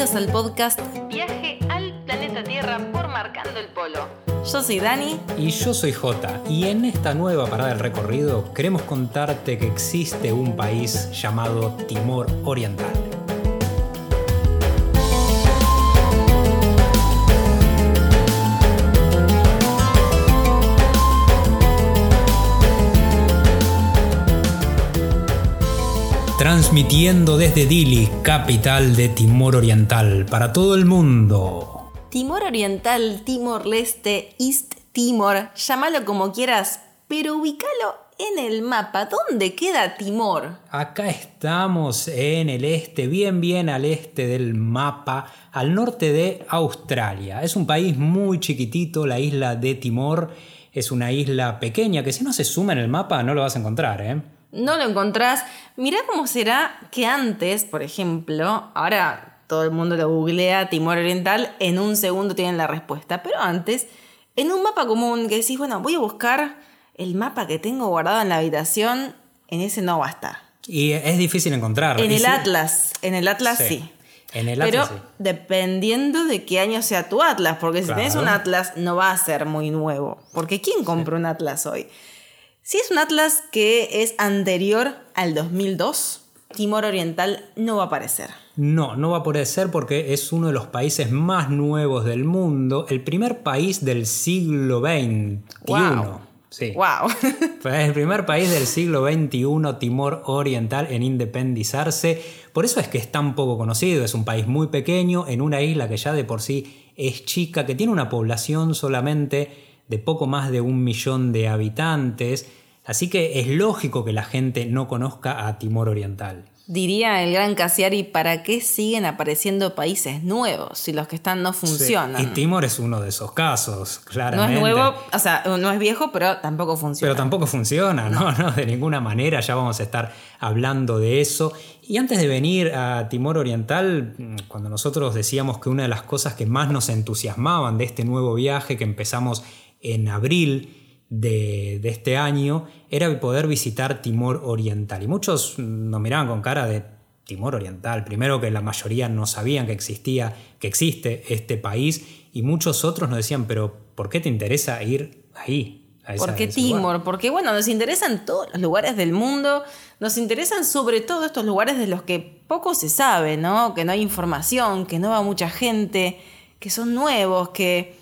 Bienvenidos al podcast Viaje al planeta Tierra por Marcando el Polo. Yo soy Dani. Y yo soy Jota. Y en esta nueva parada del recorrido queremos contarte que existe un país llamado Timor Oriental. Transmitiendo desde Dili, capital de Timor Oriental, para todo el mundo. Timor Oriental, Timor Leste, East Timor, llámalo como quieras, pero ubícalo en el mapa. ¿Dónde queda Timor? Acá estamos en el este, bien bien al este del mapa, al norte de Australia. Es un país muy chiquitito, la isla de Timor. Es una isla pequeña que si no se suma en el mapa no lo vas a encontrar, ¿eh? No lo encontrás. Mirá cómo será que antes, por ejemplo, ahora todo el mundo lo googlea, Timor Oriental, en un segundo tienen la respuesta, pero antes, en un mapa común que decís, bueno, voy a buscar el mapa que tengo guardado en la habitación, en ese no va a estar. Y es difícil encontrarlo. En el Atlas, en el Atlas sí. En el Atlas, Pero dependiendo de qué año sea tu Atlas, porque si tenés un Atlas no va a ser muy nuevo. Porque ¿quién compra un Atlas hoy? Si es un atlas que es anterior al 2002, Timor Oriental no va a aparecer. No, no va a aparecer porque es uno de los países más nuevos del mundo, el primer país del siglo XXI. Wow. Sí. Wow. el primer país del siglo XXI, Timor Oriental, en independizarse. Por eso es que es tan poco conocido. Es un país muy pequeño, en una isla que ya de por sí es chica, que tiene una población solamente de poco más de un millón de habitantes Así que es lógico que la gente no conozca a Timor Oriental. Diría el gran Casiari, ¿para qué siguen apareciendo países nuevos si los que están no funcionan? Y Timor es uno de esos casos, claramente. No es nuevo, o sea, no es viejo, pero tampoco funciona. Pero tampoco funciona, no, no, de ninguna manera, ya vamos a estar hablando de eso. Y antes de venir a Timor Oriental, cuando nosotros decíamos que una de las cosas que más nos entusiasmaban de este nuevo viaje que empezamos en abril, de, este año era poder visitar Timor Oriental. Y muchos nos miraban con cara de Timor Oriental. Primero que la mayoría no sabían que existía, que existe este país, y muchos otros nos decían, pero ¿por qué te interesa ir ahí? ¿Por qué Timor? Porque bueno, nos interesan todos los lugares del mundo, nos interesan sobre todo estos lugares de los que poco se sabe, ¿no? Que no hay información, que no va mucha gente, que son nuevos, que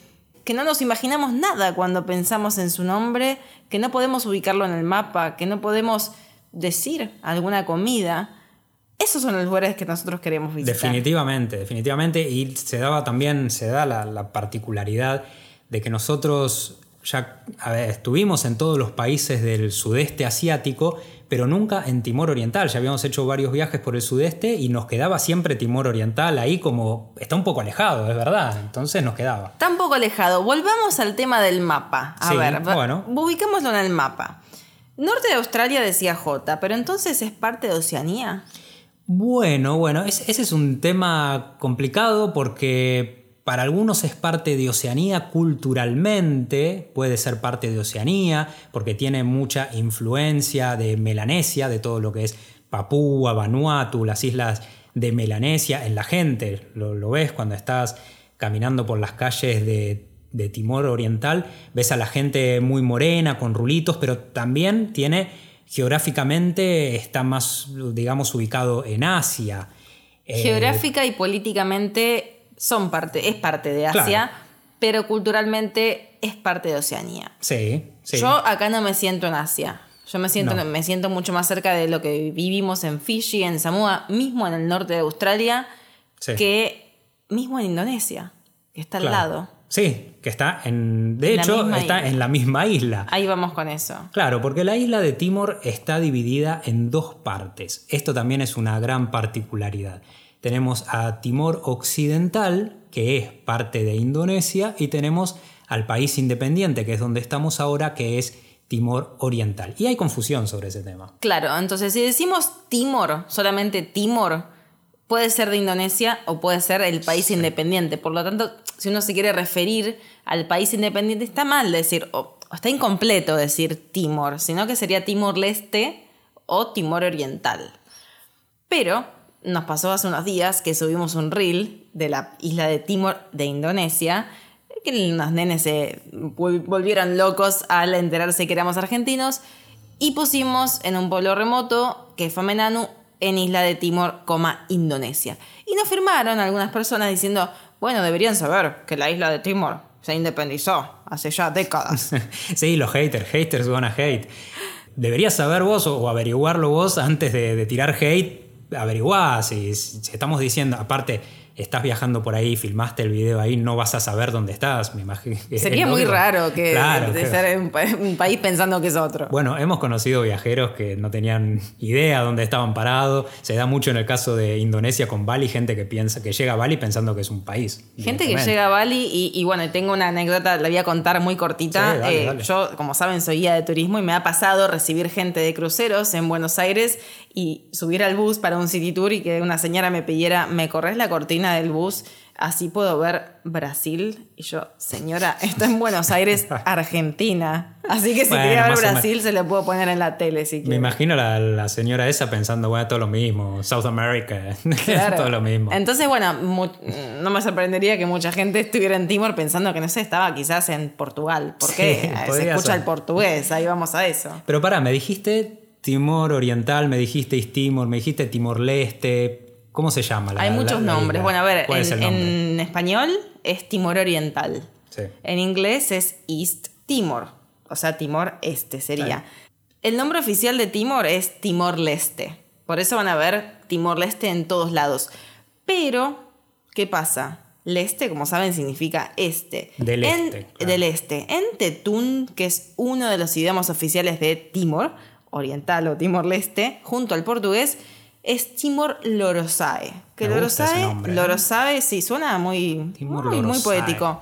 que no nos imaginamos nada cuando pensamos en su nombre, que no podemos ubicarlo en el mapa, que no podemos decir alguna comida. Esos son los lugares que nosotros queremos visitar. Definitivamente, definitivamente. Y se daba también, se da la, particularidad de que nosotros ya estuvimos en todos los países del sudeste asiático, pero nunca en Timor Oriental. Ya habíamos hecho varios viajes por el sudeste y nos quedaba siempre Timor Oriental ahí como está un poco alejado, es verdad. Entonces nos quedaba. Está un poco alejado. Volvamos al tema del mapa. A ver, bueno. ubicámoslo en el mapa. Norte de Australia decía J, pero entonces es parte de Oceanía. Bueno, bueno, ese es un tema complicado porque para algunos es parte de Oceanía culturalmente, puede ser parte de Oceanía, porque tiene mucha influencia de Melanesia, de todo lo que es Papúa, Vanuatu, las islas de Melanesia, en la gente. Lo, ves cuando estás caminando por las calles de, Timor Oriental, ves a la gente muy morena, con rulitos, pero también tiene geográficamente, está más, digamos, ubicado en Asia. Geográfica y políticamente son parte, es parte de Asia, pero culturalmente es parte de Oceanía. Sí, sí. Yo acá no me siento en Asia. Yo me siento, me siento mucho más cerca de lo que vivimos en Fiji, en Samoa, mismo en el norte de Australia, que mismo en Indonesia, que está al lado. Sí, que está en. De hecho, está en la misma isla. Ahí vamos con eso. Claro, porque la isla de Timor está dividida en dos partes. Esto también es una gran particularidad. Tenemos a Timor Occidental, que es parte de Indonesia, y tenemos al país independiente, que es donde estamos ahora, que es Timor Oriental. Y hay confusión sobre ese tema. Claro, entonces si decimos Timor, solamente Timor, puede ser de Indonesia o puede ser el país independiente. Por lo tanto, si uno se quiere referir al país independiente, está mal decir, o está incompleto decir Timor, sino que sería Timor Leste o Timor Oriental. Pero nos pasó hace unos días que subimos un reel de la isla de Timor de Indonesia, que los nenes se vol- volvieron locos al enterarse que éramos argentinos, y pusimos en un pueblo remoto, que fue Menanu, en isla de Timor, coma, Indonesia. Y nos firmaron algunas personas diciendo, bueno, deberían saber que la isla de Timor se independizó hace ya décadas. sí, los haters, haters gonna hate. Deberías saber vos o, o averiguarlo vos antes de, de tirar hate. Averiguá si, si estamos diciendo, aparte, estás viajando por ahí, filmaste el video ahí, no vas a saber dónde estás, me imagino. Sería muy raro que Claro, de estar en un pa- un país pensando que es otro. Bueno, hemos conocido viajeros que no tenían idea dónde estaban parados. Se da mucho en el caso de Indonesia con Bali, gente que piensa que llega a Bali pensando que es un país. Gente que llega a Bali y, y bueno, tengo una anécdota, la voy a contar muy cortita. Sí, dale, Eh, dale. Yo, como saben, soy guía de turismo y me ha pasado recibir gente de cruceros en Buenos Aires y subir al bus para un city tour y que una señora me pidiera, ¿me corres la cortina del bus? Así puedo ver Brasil. Y yo, señora, esto en Buenos Aires, Argentina. Así que si Bueno, quería ver Brasil, se lo puedo poner en la tele si Me imagino la, la señora esa pensando, bueno, todo lo mismo, South America, Claro. todo lo mismo. Entonces, bueno, no me sorprendería que mucha gente estuviera en Timor pensando que, no sé, estaba quizás en Portugal. ¿Por qué? Se escucha ser. el portugués, ahí vamos a eso. Pero pará, me dijiste Timor Oriental, me dijiste East Timor, me dijiste Timor Leste. ¿Cómo se llama? La, Hay muchos la nombres. Bueno, a ver, ¿Cuál es el en, español es Timor Oriental. Sí. En inglés es East Timor, o sea, Timor Este sería. El nombre oficial de Timor es Timor Leste. Por eso van a ver Timor Leste en todos lados. Pero, ¿qué pasa? Leste, como saben, significa este. Del En- este, claro. Del este. En Tetún, que es uno de los idiomas oficiales de Timor, oriental o Timor Leste, junto al portugués, es Timor Lorosae. Que Me Lorosae, nombre, ¿eh? Lorosae, sí, suena muy, Timor muy, muy poético.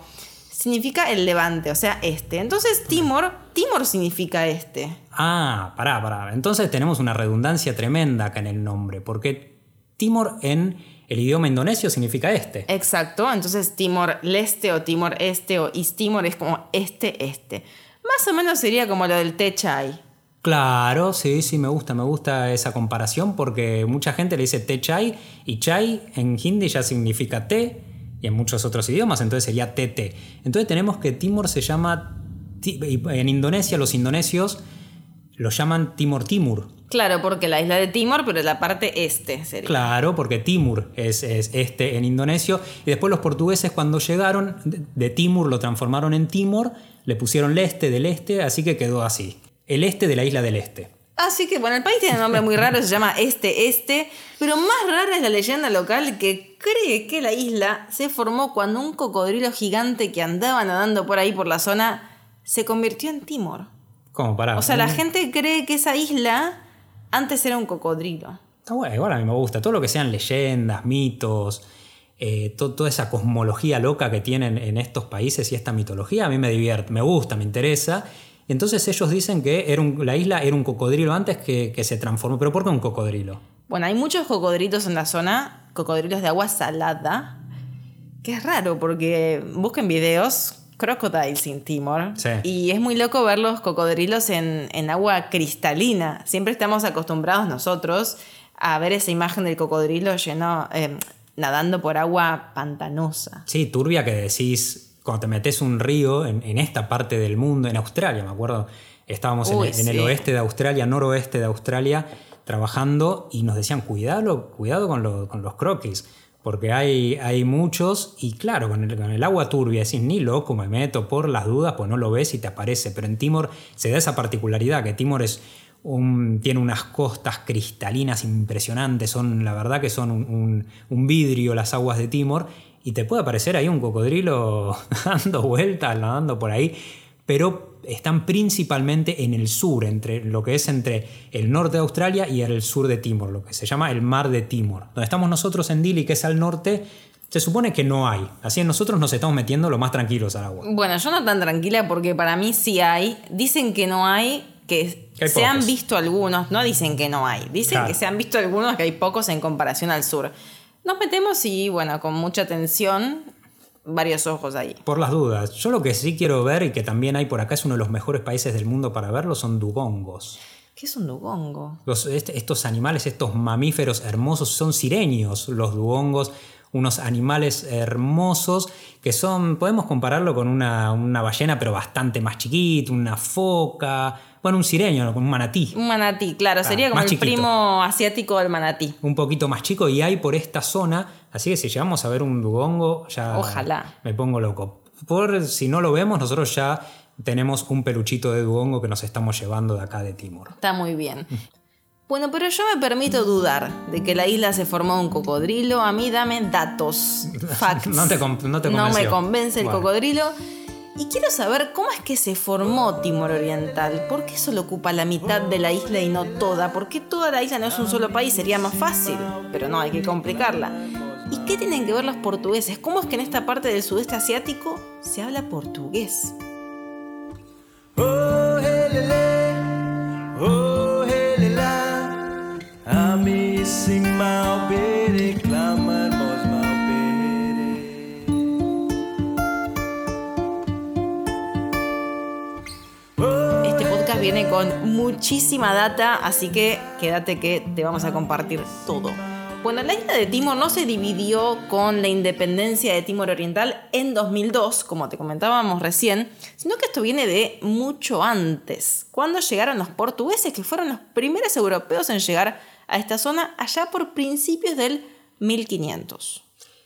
Significa el levante, o sea, este. Entonces, Timor, Timor significa este. Ah, pará, pará. Entonces tenemos una redundancia tremenda acá en el nombre, porque Timor en el idioma indonesio significa este. Exacto, entonces Timor Leste o Timor Este o East Timor es como este, este. Más o menos sería como lo del Techai. Claro, sí, sí, me gusta, me gusta esa comparación porque mucha gente le dice té chai y chai en hindi ya significa té y en muchos otros idiomas, entonces sería TT. Entonces tenemos que Timor se llama, en Indonesia los indonesios lo llaman Timor Timur. Claro, porque la isla de Timor, pero la parte este sería. Claro, porque Timur es, es este en indonesio. Y después los portugueses cuando llegaron de, Timur lo transformaron en Timor, le pusieron leste del este, así que quedó así. El este de la isla del este. Así que, bueno, el país tiene un nombre muy raro, se llama Este Este, pero más rara es la leyenda local que cree que la isla se formó cuando un cocodrilo gigante que andaba nadando por ahí por la zona se convirtió en Timor. ¿Cómo? Pará. O sea, la Mm, gente cree que esa isla antes era un cocodrilo. Está bueno, igual a mí me gusta. Todo lo que sean leyendas, mitos, eh, to- toda esa cosmología loca que tienen en estos países y esta mitología, a mí me divierte, me gusta, me interesa. Y entonces ellos dicen que era un- la isla era un cocodrilo antes que, que se transformó. ¿Pero por qué un cocodrilo? Bueno, hay muchos cocodrilos en la zona, cocodrilos de agua salada, que es raro porque busquen videos, crocodiles in Timor, Sí. y es muy loco ver los cocodrilos en, en agua cristalina. Siempre estamos acostumbrados nosotros a ver esa imagen del cocodrilo lleno, eh, nadando por agua pantanosa. Sí, turbia que decís, cuando te metes un río en, en esta parte del mundo, en Australia, me acuerdo, estábamos en, el- en el sí. oeste de Australia, noroeste de Australia, trabajando y nos decían, cuidado, cuidado con, lo- con los croquis, porque hay, hay muchos y claro, con el, con el agua turbia decís, ni loco me meto por las dudas, pues no lo ves y te aparece, pero en Timor se da esa particularidad, que Timor es un- tiene unas costas cristalinas impresionantes, son la verdad que son un, un- un vidrio las aguas de Timor, y te puede aparecer ahí un cocodrilo dando vueltas, nadando por ahí, pero están principalmente en el sur, entre lo que es entre el norte de Australia y el sur de Timor, lo que se llama el mar de Timor. Donde estamos nosotros en Dili, que es al norte, se supone que no hay. Así nosotros nos estamos metiendo lo más tranquilos al agua. Bueno, yo no tan tranquila porque para mí sí hay. Dicen que no hay, que Que hay se han pocos. visto algunos. No dicen que no hay. Dicen Claro. que se han visto algunos, que hay pocos en comparación al sur. Nos metemos y, bueno, con mucha atención, varios ojos ahí. Por las dudas, yo lo que sí quiero ver y que también hay por acá es uno de los mejores países del mundo para verlo son dugongos. ¿Qué es un dugongo? Los- este- estos animales, estos mamíferos hermosos, son sireños, los dugongos, unos animales hermosos que son, podemos compararlo con una, una ballena, pero bastante más chiquito, una foca, bueno, un sireño, con un manatí. Un manatí, claro, Claro, sería como el chiquito. primo asiático del manatí. un poquito más chico y hay por esta zona, así que si llegamos a ver un dugongo, ya Ojalá. me pongo loco. Por si no lo vemos, nosotros ya tenemos un peluchito de dugongo que nos estamos llevando de acá de Timor. Está muy bien. Bueno, pero yo me permito dudar de que la isla se formó un cocodrilo. A mí dame datos, facts. No te no te me convence el Bueno. cocodrilo. Y quiero saber cómo es que se formó Timor Oriental. ¿Por qué solo ocupa la mitad de la isla y no toda? ¿Por qué toda la isla no es un solo país? Sería más fácil. Pero no, hay que complicarla. ¿Y qué tienen que ver los portugueses? ¿Cómo es que en esta parte del sudeste asiático se habla portugués? Oh, helele, oh, Este podcast viene con muchísima data, así que quédate que te vamos a compartir todo. Bueno, la isla de Timor no se dividió con la independencia de Timor Oriental en 2002, como te comentábamos recién, sino que esto viene de mucho antes, cuando llegaron los portugueses, que fueron los primeros europeos en llegar esta zona allá por principios del 1500.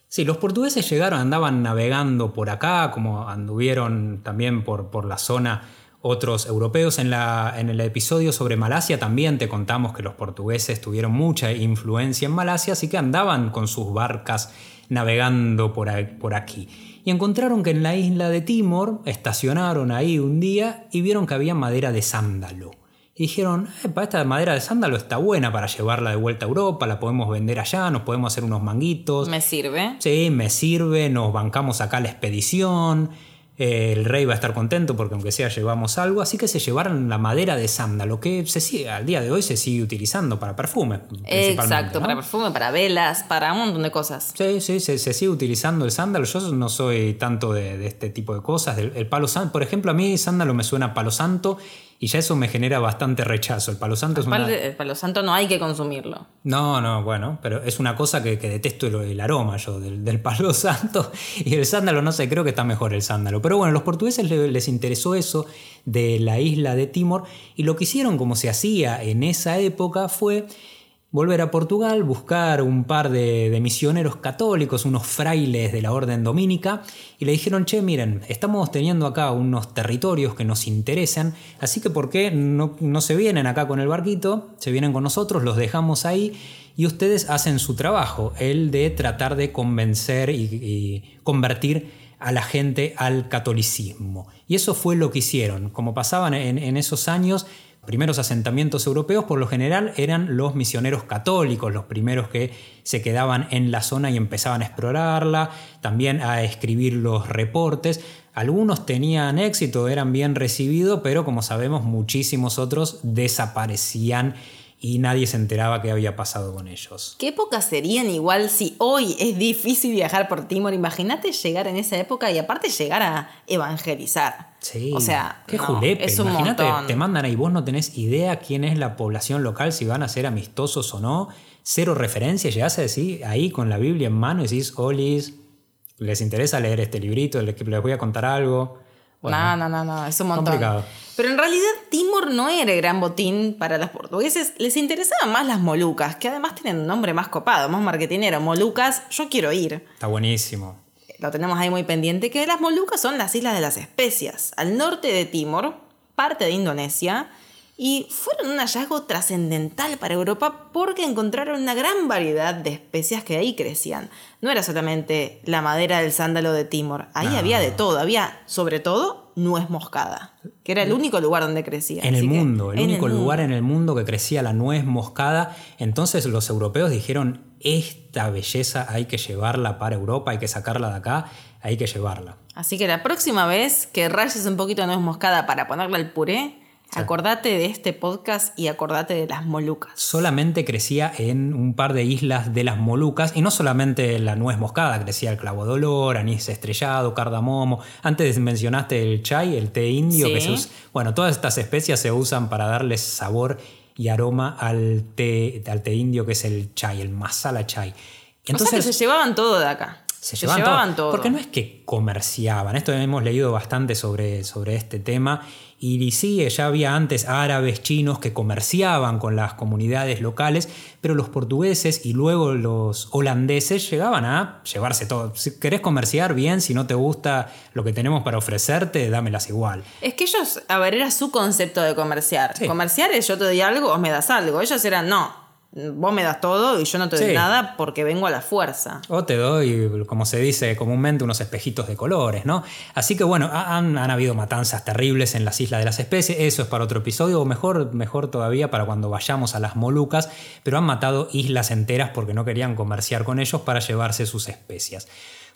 Sí, los portugueses llegaron, andaban navegando por acá, como anduvieron también por, por la zona otros europeos. En, la, en el episodio sobre Malasia también te contamos que los portugueses tuvieron mucha influencia en Malasia, así que andaban con sus barcas navegando por, por aquí. Y encontraron que en la isla de Timor estacionaron ahí un día y vieron que había madera de sándalo. Y dijeron, "Epa, esta madera de sándalo está buena para llevarla de vuelta a Europa, la podemos vender allá, nos podemos hacer unos manguitos. ¿Me sirve? Sí, me sirve, nos bancamos acá la expedición. eh, el rey va a estar contento porque aunque sea llevamos algo, así que se llevaron la madera de sándalo, que se sigue, al día de hoy se sigue utilizando para perfume. Exacto, ¿no? para perfume, para velas, para un montón de cosas. Sí, sí, se, se sigue utilizando el sándalo. Yo no soy tanto de, de este tipo de cosas. El palo santo, por ejemplo, a mí sándalo me suena a palo santo y ya eso me genera bastante rechazo. El palo santo es una... El palo santo no hay que consumirlo. No, no, bueno, pero es una cosa que, que detesto el, el aroma yo del, del palo santo y el sándalo, no sé, creo que está mejor el sándalo. Pero bueno, los portugueses le- les interesó eso de la isla de Timor y lo que hicieron como se hacía en esa época fue volver a Portugal, buscar un par de, misioneros católicos, unos frailes de la orden dominica, y le dijeron, che, miren, estamos teniendo acá unos territorios que nos interesan, así que ¿por qué no, no se vienen acá con el barquito? Se vienen con nosotros, los dejamos ahí, y ustedes hacen su trabajo, el de tratar de convencer y, convertir a la gente al catolicismo. Y eso fue lo que hicieron. Como pasaban en esos años, primeros asentamientos europeos por lo general eran los misioneros católicos, los primeros que se quedaban en la zona y empezaban a explorarla, también a escribir los reportes. Algunos tenían éxito, eran bien recibidos, pero como sabemos muchísimos otros desaparecían y nadie se enteraba qué había pasado con ellos. ¿Qué épocas serían igual si hoy es difícil viajar por Timor? Imagínate llegar en esa época y aparte llegar a evangelizar. Sí. O sea, qué no, julepe. es un Imagínate, montón. te mandan ahí, vos no tenés idea quién es la población local, si van a ser amistosos o no. Cero referencia, llegás a decir ahí con la Biblia en mano y decís, Olis, ¿les interesa leer este librito? Les voy a contar algo. Bueno, no, no, no, no, es un montón. complicado. Pero en realidad Timor no era el gran botín para los portugueses, les interesaban más las Molucas, que además tienen un nombre más copado, más marketinero. Molucas, yo quiero ir. Está buenísimo. Lo tenemos ahí muy pendiente, que las Molucas son las islas de las especias, al norte de Timor, parte de Indonesia, y fueron un hallazgo trascendental para Europa porque encontraron una gran variedad de especias que ahí crecían. No era solamente la madera del sándalo de Timor, ahí No. había de todo, había sobre todo nuez moscada, que era el único lugar donde crecía. En el Así mundo, el único lugar en el mundo que crecía la nuez moscada. Entonces los europeos dijeron, esta belleza hay que llevarla para Europa, hay que sacarla de acá, hay que llevarla. Así que la próxima vez que rayes un poquito de nuez moscada para ponerle al puré, acordate de este podcast y acordate de las Molucas. solamente crecía en un par de islas de las Molucas y no solamente la nuez moscada, crecía el clavo de olor, anís estrellado, cardamomo. Antes mencionaste el chai, el té indio, Sí. que se us- bueno, todas estas especias se usan para darles sabor y aroma al té, al té indio que es el chai, el masala chai. o sea que se llevaban todo de acá. Se llevaban, todo, Porque no es que comerciaban, esto hemos leído bastante sobre, sobre este tema. Y sí, ya había antes árabes, chinos que comerciaban con las comunidades locales, pero los portugueses y luego los holandeses llegaban a llevarse todo. Si querés comerciar bien, si no te gusta lo que tenemos para ofrecerte, dámelas igual. Es que ellos, a ver, era su concepto de comerciar. Comerciar es yo te doy algo o me das algo. Ellos eran, no, vos me das todo y yo no te doy nada porque vengo a la fuerza. O te doy, como se dice comúnmente, unos espejitos de colores, ¿no? Así que bueno, han, habido matanzas terribles en las islas de las especies, eso es para otro episodio, o mejor, mejor todavía para cuando vayamos a las Molucas, pero han matado islas enteras porque no querían comerciar con ellos para llevarse sus especias.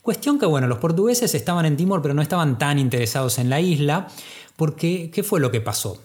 Cuestión que, bueno, los portugueses estaban en Timor, pero no estaban tan interesados en la isla, porque ¿qué fue lo que pasó?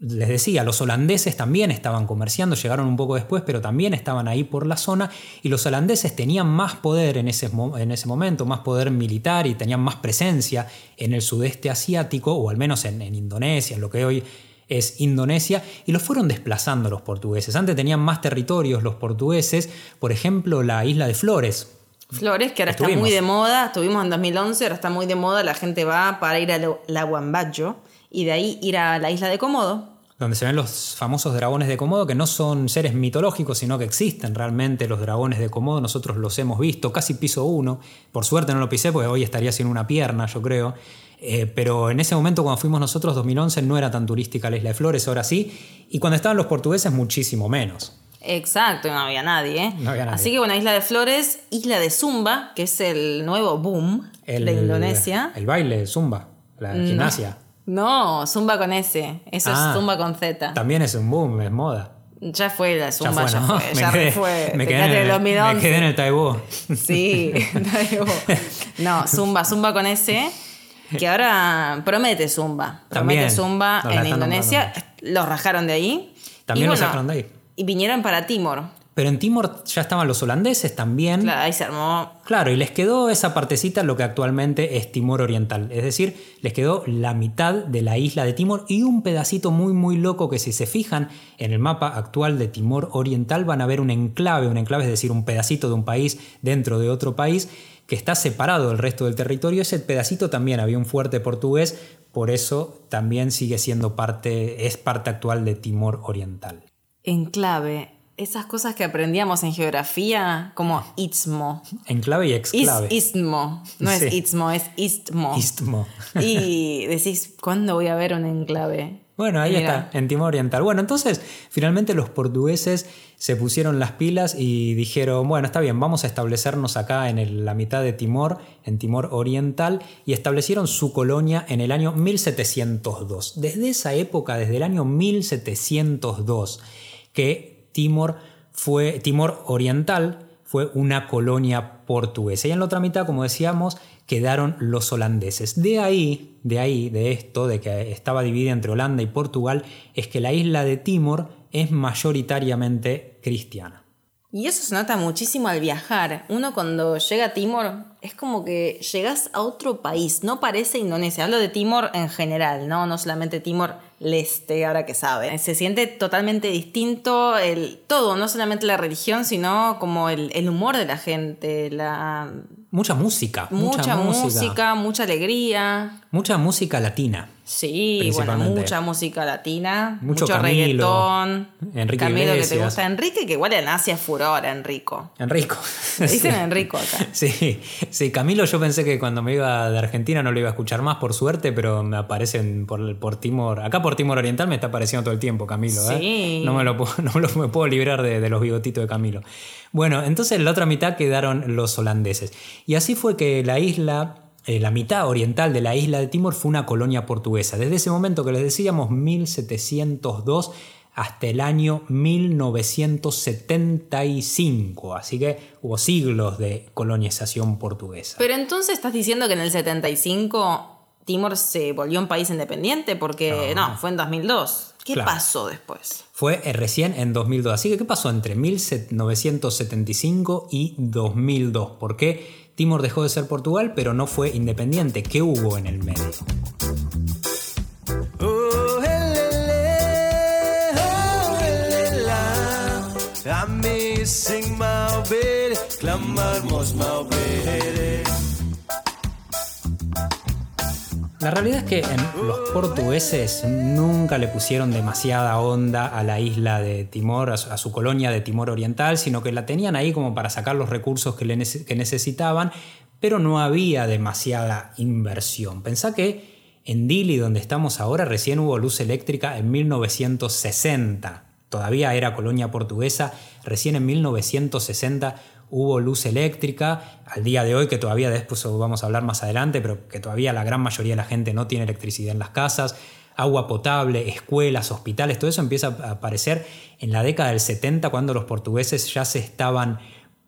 Les decía, los holandeses también estaban comerciando, llegaron un poco después, pero también estaban ahí por la zona y los holandeses tenían más poder en ese, en ese momento, más poder militar y tenían más presencia en el sudeste asiático, o al menos en, Indonesia, en lo que hoy es Indonesia, y los fueron desplazando los portugueses. Antes tenían más territorios los portugueses, por ejemplo, la isla de Flores, Flores, que ahora está muy de moda, estuvimos en 2011, ahora está muy de moda, la gente va para ir a la Huambayo y de ahí ir a la isla de Komodo, donde se ven los famosos dragones de Komodo, que no son seres mitológicos, sino que existen realmente los dragones de Komodo, nosotros los hemos visto, casi piso uno, por suerte no lo pisé porque hoy estaría sin una pierna, yo creo, eh, pero en ese momento cuando fuimos nosotros, 2011, no era tan turística la Isla de Flores, ahora sí, y cuando estaban los portugueses muchísimo menos. Exacto, no había nadie, ¿eh? No había nadie. Así que bueno, Isla de Flores, Isla de Zumba, que es el nuevo boom de Indonesia. El baile, Zumba, la gimnasia. No, Zumba con S. Eso es ah, Zumba con Z. También es un boom, es moda. Ya fue la Zumba, ya fue. Ya fue, me, quedé, en el, me quedé en el Taibo. Sí, No, Zumba, Zumba con S. Que ahora promete Zumba. Promete Zumba en Indonesia. Los rajaron de ahí. También los sacaron de ahí. Y vinieron para Timor. Pero en Timor ya estaban los holandeses también. Claro, ahí se armó. Claro, y les quedó esa partecita lo que actualmente es Timor Oriental. Es decir, les quedó la mitad de la isla de Timor y un pedacito muy muy loco que si se fijan en el mapa actual de Timor Oriental van a ver un enclave, un enclave es decir, un pedacito de un país dentro de otro país que está separado del resto del territorio. Ese pedacito también había un fuerte portugués, por eso también sigue siendo parte, es parte actual de Timor Oriental. Enclave esas cosas que aprendíamos en geografía, como istmo. Enclave y exclave. istmo. No es istmo, es istmo. Istmo. y decís, ¿cuándo voy a ver un enclave? Bueno, ahí está, en Timor Oriental. Bueno, entonces, finalmente los portugueses se pusieron las pilas y dijeron, bueno, está bien, vamos a establecernos acá en la mitad de Timor, en Timor Oriental, y establecieron su colonia en el año 1702. Desde esa época, desde el año 1702, que Timor, fue, Timor Oriental fue una colonia portuguesa. Y en la otra mitad, como decíamos, quedaron los holandeses. De ahí, de ahí, de esto, de que estaba dividida entre Holanda y Portugal, es que la isla de Timor es mayoritariamente cristiana. Y eso se nota muchísimo al viajar. Uno cuando llega a Timor es como que llegas a otro país, no parece Indonesia. Hablo de Timor en general, no, no solamente Timor Leste, ahora que sabe. Se siente totalmente distinto el todo, no solamente la religión, sino como el, el humor de la gente, la Mucha música. Mucha, música. mucha alegría. Mucha música latina. Sí, bueno, mucha música latina. Mucho, reggaetón. Enrique Camilo que te gusta. Enrique, que igual en Asia es furor, Enrico. Enrico. dicen Enrico acá. Sí, sí, Camilo yo pensé que cuando me iba de Argentina no lo iba a escuchar más, por suerte, pero me aparecen por, por Timor. Acá por Timor Oriental me está apareciendo todo el tiempo Camilo. ¿eh? Sí. No, me lo puedo, no me puedo librar de, de los bigotitos de Camilo. Bueno, entonces en la otra mitad quedaron los holandeses. Y así fue que la isla, eh, la mitad oriental de la isla de Timor fue una colonia portuguesa. Desde ese momento que les decíamos, 1702 hasta el año 1975. Así que hubo siglos de colonización portuguesa. Pero entonces estás diciendo que en el 75 Timor se volvió un país independiente porque no, fue en 2002. ¿Qué pasó después? Fue eh, recién en 2002. Así que, ¿qué pasó entre 1975 y 2002? ¿Por qué Timor dejó de ser Portugal, pero no fue independiente? ¿Qué hubo en el medio? Clamar mos La realidad es que los portugueses nunca le pusieron demasiada onda a la isla de Timor, a su, colonia de Timor Oriental, sino que la tenían ahí como para sacar los recursos que, que necesitaban, pero no había demasiada inversión. Pensá que en Dili, donde estamos ahora, recién hubo luz eléctrica en 1960. Todavía era colonia portuguesa, recién en 1960 hubo luz eléctrica, al día de hoy, que todavía después vamos a hablar más adelante, pero que todavía la gran mayoría de la gente no tiene electricidad en las casas, agua potable, escuelas, hospitales, todo eso empieza a aparecer en la década del 70 cuando los portugueses ya se estaban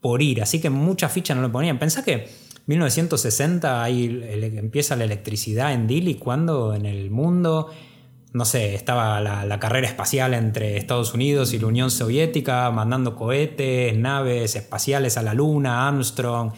por ir, así que mucha ficha no le ponían. Pensá que 1960 ahí empieza la electricidad en Dili, cuando en el mundo no sé, estaba la, carrera espacial entre Estados Unidos y la Unión Soviética, mandando cohetes, naves espaciales a la Luna, Armstrong,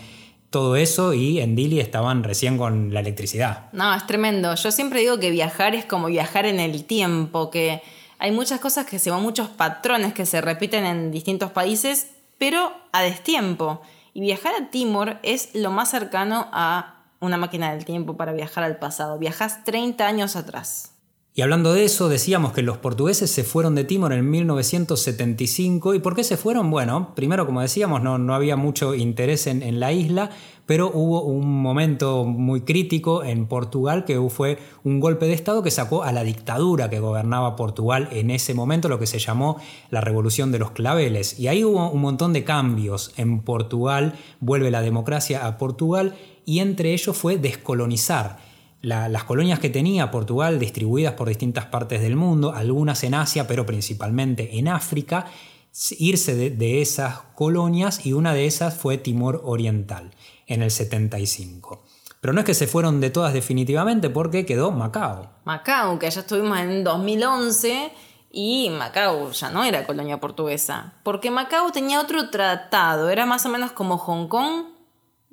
todo eso, y en Dili estaban recién con la electricidad. No, es tremendo. Yo siempre digo que viajar es como viajar en el tiempo, que hay muchas cosas que se van, muchos patrones que se repiten en distintos países, pero a destiempo. Y viajar a Timor es lo más cercano a una máquina del tiempo para viajar al pasado. Viajas 30 años atrás. Y hablando de eso, decíamos que los portugueses se fueron de Timor en 1975. ¿Y por qué se fueron? Bueno, primero, como decíamos, no, no había mucho interés en, en la isla, pero hubo un momento muy crítico en Portugal que fue un golpe de Estado que sacó a la dictadura que gobernaba Portugal en ese momento, lo que se llamó la Revolución de los Claveles. Y ahí hubo un montón de cambios en Portugal, vuelve la democracia a Portugal y entre ellos fue descolonizar la- las colonias que tenía Portugal distribuidas por distintas partes del mundo, algunas en Asia, pero principalmente en África, irse de, de esas colonias y una de esas fue Timor Oriental en el 75. Pero no es que se fueron de todas definitivamente porque quedó Macao. Macao, que ya estuvimos en 2011 y Macao ya no era colonia portuguesa, porque Macao tenía otro tratado, era más o menos como Hong Kong.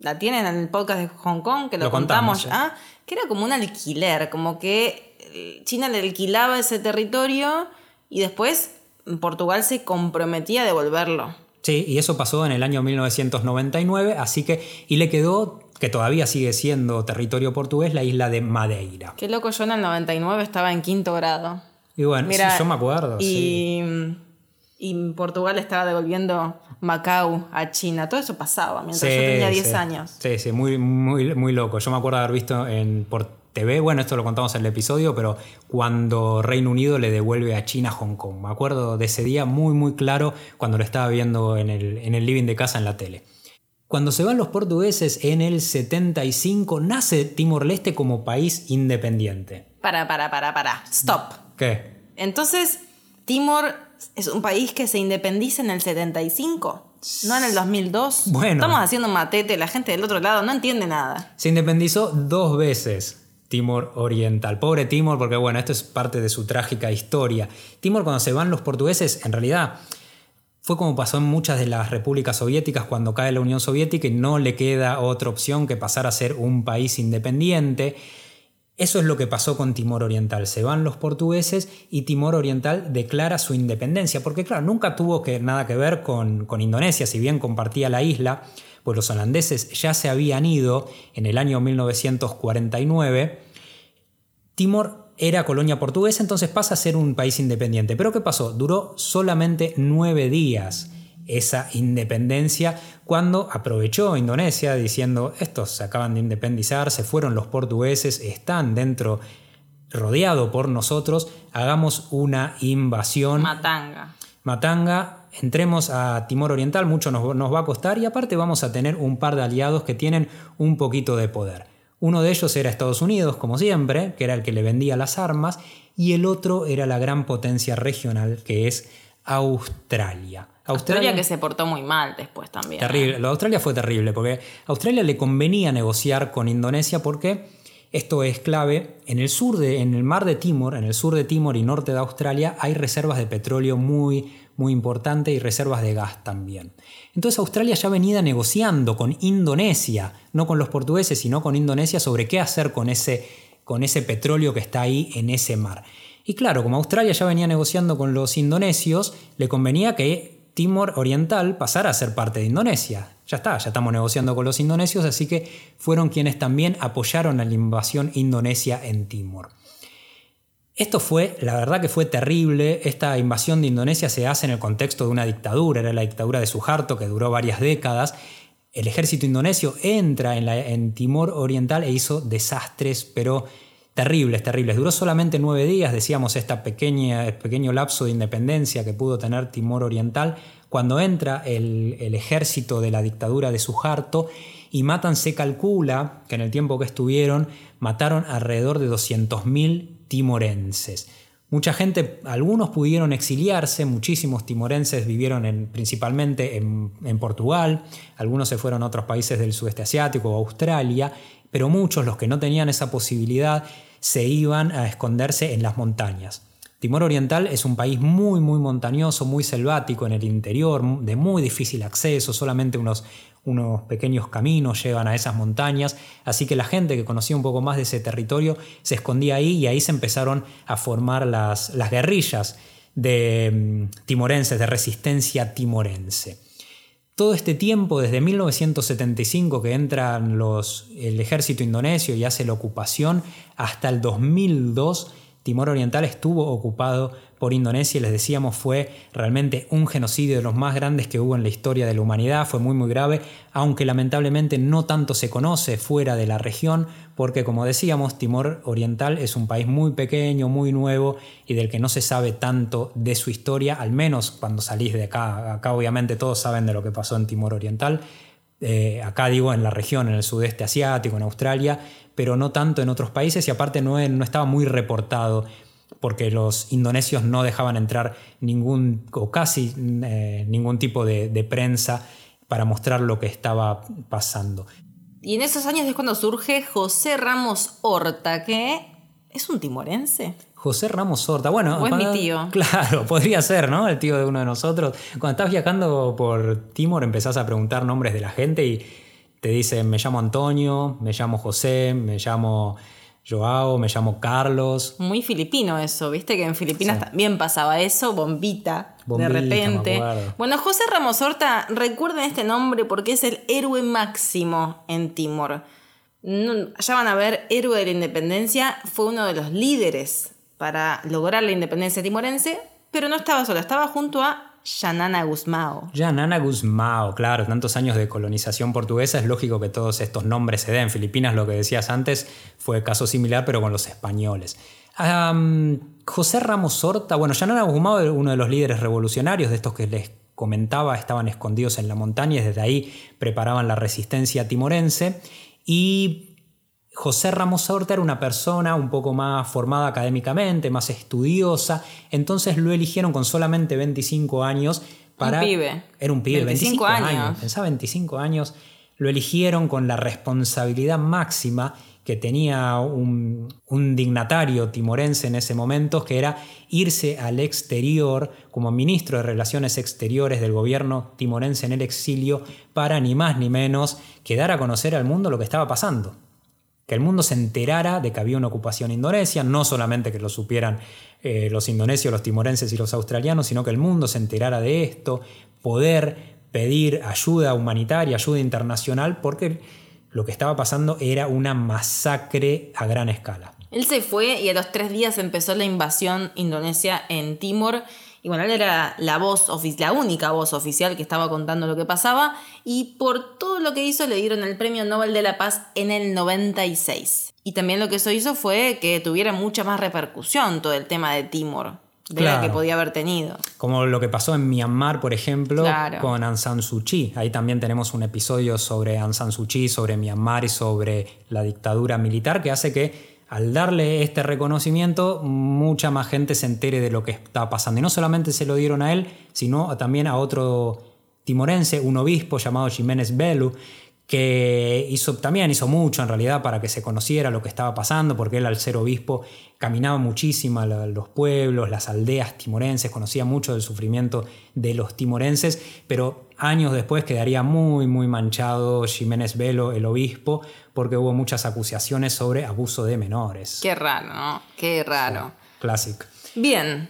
La tienen en el podcast de Hong Kong, que lo, Lo contamos contamos, ya, que era como un alquiler, como que eh, China le alquilaba ese territorio y después Portugal se comprometía a devolverlo. Sí, y eso pasó en el año 1999, así que, y le quedó, que todavía sigue siendo territorio portugués, la isla de Madeira. Qué loco, yo en el 99 estaba en quinto grado. Y bueno, Mira, sí, yo me acuerdo. sí. Y, y Portugal estaba devolviendo Macao a China. Todo eso pasaba mientras yo tenía 10 sí. años. Sí, sí, muy, muy, muy loco. Yo me acuerdo haber visto en, por TV, bueno, esto lo contamos en el episodio, pero cuando Reino Unido le devuelve a China Hong Kong. Me acuerdo de ese día muy, muy claro cuando lo estaba viendo en el, en el living de casa en la tele. Cuando se van los portugueses en el 75, nace Timor-Leste como país independiente. Para, para, para, para. Stop. ¿Qué? Entonces, Timor es un país que se independiza en el 75, no en el 2002. Bueno. Estamos haciendo un matete, la gente del otro lado no entiende nada. Se independizó dos veces Timor Oriental. Pobre Timor, porque bueno, esto es parte de su trágica historia. Timor, cuando se van los portugueses, en realidad fue como pasó en muchas de las repúblicas soviéticas cuando cae la Unión Soviética y no le queda otra opción que pasar a ser un país independiente. Eso es lo que pasó con Timor Oriental. Se van los portugueses y Timor Oriental declara su independencia, porque claro, nunca tuvo nada que ver con, con Indonesia, si bien compartía la isla, pues los holandeses ya se habían ido en el año 1949. Timor era colonia portuguesa, entonces pasa a ser un país independiente. Pero ¿qué pasó? Duró solamente nueve días esa independencia cuando aprovechó Indonesia diciendo estos se acaban de independizar, se fueron los portugueses, están dentro, rodeado por nosotros, hagamos una invasión. Matanga. Matanga, entremos a Timor Oriental, mucho nos, nos va a costar y aparte vamos a tener un par de aliados que tienen un poquito de poder. Uno de ellos era Estados Unidos, como siempre, que era el que le vendía las armas, y el otro era la gran potencia regional que es Australia. Australia que se portó muy mal después también. Terrible. Lo de Australia fue terrible porque a Australia le convenía negociar con Indonesia porque esto es clave. En el sur de, en el mar de Timor, en el sur de Timor y norte de Australia, hay reservas de petróleo muy, muy importantes y reservas de gas también. Entonces Australia ya venía negociando con Indonesia, no con los portugueses, sino con Indonesia sobre qué hacer con ese, con ese petróleo que está ahí en ese mar. Y claro, como Australia ya venía negociando con los indonesios, le convenía que Timor Oriental pasara a ser parte de Indonesia. Ya está, ya estamos negociando con los indonesios, así que fueron quienes también apoyaron a la invasión indonesia en Timor. Esto fue, la verdad que fue terrible. Esta invasión de Indonesia se hace en el contexto de una dictadura, era la dictadura de Suharto que duró varias décadas. El ejército indonesio entra en, Timor Oriental e hizo desastres, pero terribles, terribles. Duró solamente nueve días, decíamos, este pequeño lapso de independencia que pudo tener Timor Oriental, cuando entra el, ejército de la dictadura de Suharto y matan, se calcula que en el tiempo que estuvieron, mataron alrededor de 200.000 timorenses. Mucha gente, algunos pudieron exiliarse, muchísimos timorenses vivieron principalmente en, Portugal, algunos se fueron a otros países del sudeste asiático o Australia, pero muchos, los que no tenían esa posibilidad, se iban a esconderse en las montañas. Timor Oriental es un país muy, muy montañoso, muy selvático en el interior, de muy difícil acceso, solamente unos unos pequeños caminos llevan a esas montañas, así que la gente que conocía un poco más de ese territorio se escondía ahí y ahí se empezaron a formar las, las guerrillas de mm, timorenses, de resistencia timorense. Todo este tiempo, desde 1975 que entran los, el ejército indonesio y hace la ocupación, hasta el 2002, Timor Oriental estuvo ocupado por Indonesia, les decíamos, fue realmente un genocidio de los más grandes que hubo en la historia de la humanidad, fue muy muy grave, aunque lamentablemente no tanto se conoce fuera de la región, porque como decíamos, Timor Oriental es un país muy pequeño, muy nuevo y del que no se sabe tanto de su historia, al menos cuando salís de acá, acá obviamente todos saben de lo que pasó en Timor Oriental, eh, acá digo en la región, en el sudeste asiático, en Australia, pero no tanto en otros países y aparte no, no estaba muy reportado porque los indonesios no dejaban entrar ningún o casi eh, ningún tipo de, prensa para mostrar lo que estaba pasando. Y en esos años es cuando surge José Ramos Horta, que es un timorense. José Ramos Horta, bueno. O es mi tío. Claro, podría ser, ¿no? El tío de uno de nosotros. Cuando estás viajando por Timor empezás a preguntar nombres de la gente y te dicen, me llamo Antonio, me llamo José, me llamo Joao, me llamo Carlos. Muy filipino eso, viste que en Filipinas también pasaba eso, bombita, de repente. Bueno, José Ramos Horta, recuerden este nombre porque es el héroe máximo en Timor. ya van a ver, héroe de la independencia, fue uno de los líderes para lograr la independencia timorense, pero no estaba solo, estaba junto a Yanana Guzmao. Yanana Guzmao, claro, tantos años de colonización portuguesa, es lógico que todos estos nombres se den. Filipinas, lo que decías antes, fue caso similar, pero con los españoles. José Ramos Horta, bueno, Yanana Guzmao uno de los líderes revolucionarios de estos que les comentaba, estaban escondidos en la montaña y desde ahí preparaban la resistencia timorense. Y José Ramos Horta era una persona un poco más formada académicamente, más estudiosa, entonces lo eligieron con solamente 25 años para... Un pibe. Era un pibe, 25, años. Pensaba 25 años. Lo eligieron con la responsabilidad máxima que tenía un, un, dignatario timorense en ese momento, que era irse al exterior como ministro de Relaciones Exteriores del gobierno timorense en el exilio para ni más ni menos que dar a conocer al mundo lo que estaba pasando que el mundo se enterara de que había una ocupación indonesia, no solamente que lo supieran eh, los indonesios, los timorenses y los australianos, sino que el mundo se enterara de esto, poder pedir ayuda humanitaria, ayuda internacional, porque lo que estaba pasando era una masacre a gran escala. Él se fue y a los tres días empezó la invasión indonesia en Timor y bueno, él era la voz, la única voz oficial que estaba contando lo que pasaba y por todo lo que hizo le dieron el Premio Nobel de la Paz en el 96. Y también lo que eso hizo fue que tuviera mucha más repercusión todo el tema de Timor de la que podía haber tenido. Como lo que pasó en Myanmar, por ejemplo, con Aung San Suu Kyi. Ahí también tenemos un episodio sobre Aung San Suu Kyi, sobre Myanmar y sobre la dictadura militar que hace que al darle este reconocimiento, mucha más gente se entere de lo que está pasando. Y no solamente se lo dieron a él, sino también a otro timorense, un obispo llamado Jiménez Belu, que hizo, también hizo mucho en realidad para que se conociera lo que estaba pasando, porque él al ser obispo caminaba muchísimo a los pueblos, las aldeas timorenses, conocía mucho del sufrimiento de los timorenses, pero años después quedaría muy, muy manchado Jiménez Velo, el obispo, porque hubo muchas acusaciones sobre abuso de menores. Qué raro, ¿no? Qué raro. Clásico. Bien,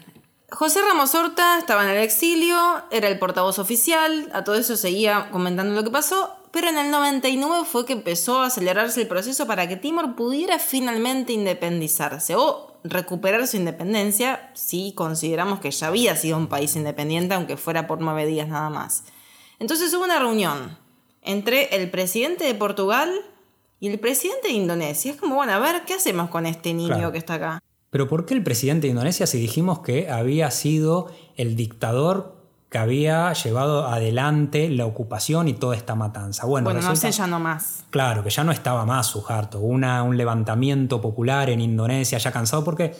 José Ramos Horta estaba en el exilio, era el portavoz oficial, a todo eso seguía comentando lo que pasó, pero en el 99 fue que empezó a acelerarse el proceso para que Timor pudiera finalmente independizarse o recuperar su independencia si consideramos que ya había sido un país independiente, aunque fuera por nueve días nada más. Entonces hubo una reunión entre el presidente de Portugal y el presidente de Indonesia. Es como, bueno, a ver, ¿qué hacemos con este niño Claro. que está acá? Pero ¿por qué el presidente de Indonesia si dijimos que había sido el dictador que había llevado adelante la ocupación y toda esta matanza? Bueno, Bueno, no sé, ya no más. Claro, que ya no estaba más Suharto, una, un levantamiento popular en Indonesia, ya cansado, porque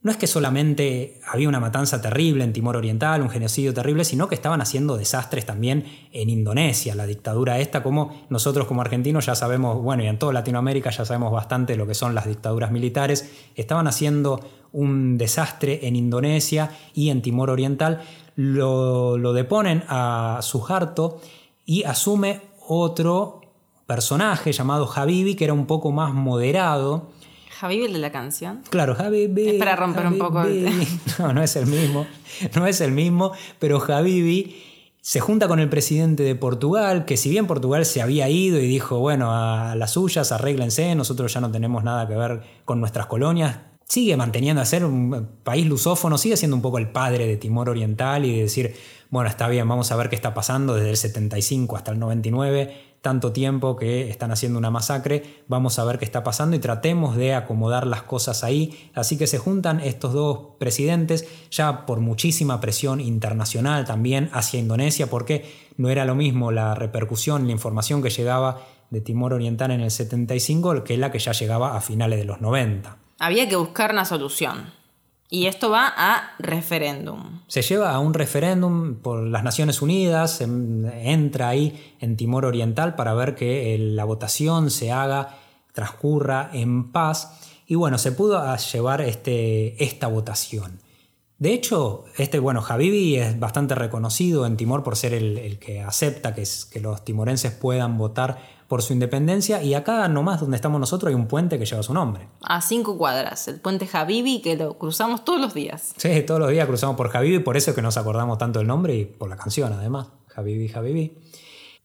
no es que solamente había una matanza terrible en Timor Oriental, un genocidio terrible, sino que estaban haciendo desastres también en Indonesia, la dictadura esta, como nosotros como argentinos ya sabemos, bueno, y en toda Latinoamérica ya sabemos bastante lo que son las dictaduras militares, estaban haciendo un desastre en Indonesia y en Timor Oriental, lo, lo deponen a Suharto y asume otro personaje llamado Habibi, que era un poco más moderado. Javi, el de la canción. Claro, Habibi. Es para romper un poco el Habibi. No, no es el mismo. No es el mismo, pero Habibi se junta con el presidente de Portugal, que si bien Portugal se había ido y dijo, bueno, a las suyas, arréglense, nosotros ya no tenemos nada que ver con nuestras colonias, sigue manteniendo a ser un país lusófono, sigue siendo un poco el padre de Timor Oriental y de decir, bueno, está bien, vamos a ver qué está pasando desde el 75 hasta el 99, tanto tiempo que están haciendo una masacre, vamos a ver qué está pasando y tratemos de acomodar las cosas ahí. Así que se juntan estos dos presidentes, ya por muchísima presión internacional también hacia Indonesia, porque no era lo mismo la repercusión, la información que llegaba de Timor Oriental en el 75 que la que ya llegaba a finales de los 90. Había que buscar una solución. Y esto va a referéndum. Se lleva a un referéndum por las Naciones Unidas, em, entra ahí en Timor Oriental para ver que eh, la votación se haga, transcurra en paz. Y bueno, se pudo a llevar este, esta votación. De hecho, este, bueno, Habibi es bastante reconocido en Timor por ser el, el que acepta que los timorenses puedan votar por su independencia. Y acá nomás donde estamos nosotros hay un puente que lleva su nombre. A cinco cuadras. El puente Habibi que lo cruzamos todos los días. Sí, todos los días cruzamos por Habibi, por eso es que nos acordamos tanto del nombre y por la canción además. Habibi, Habibi.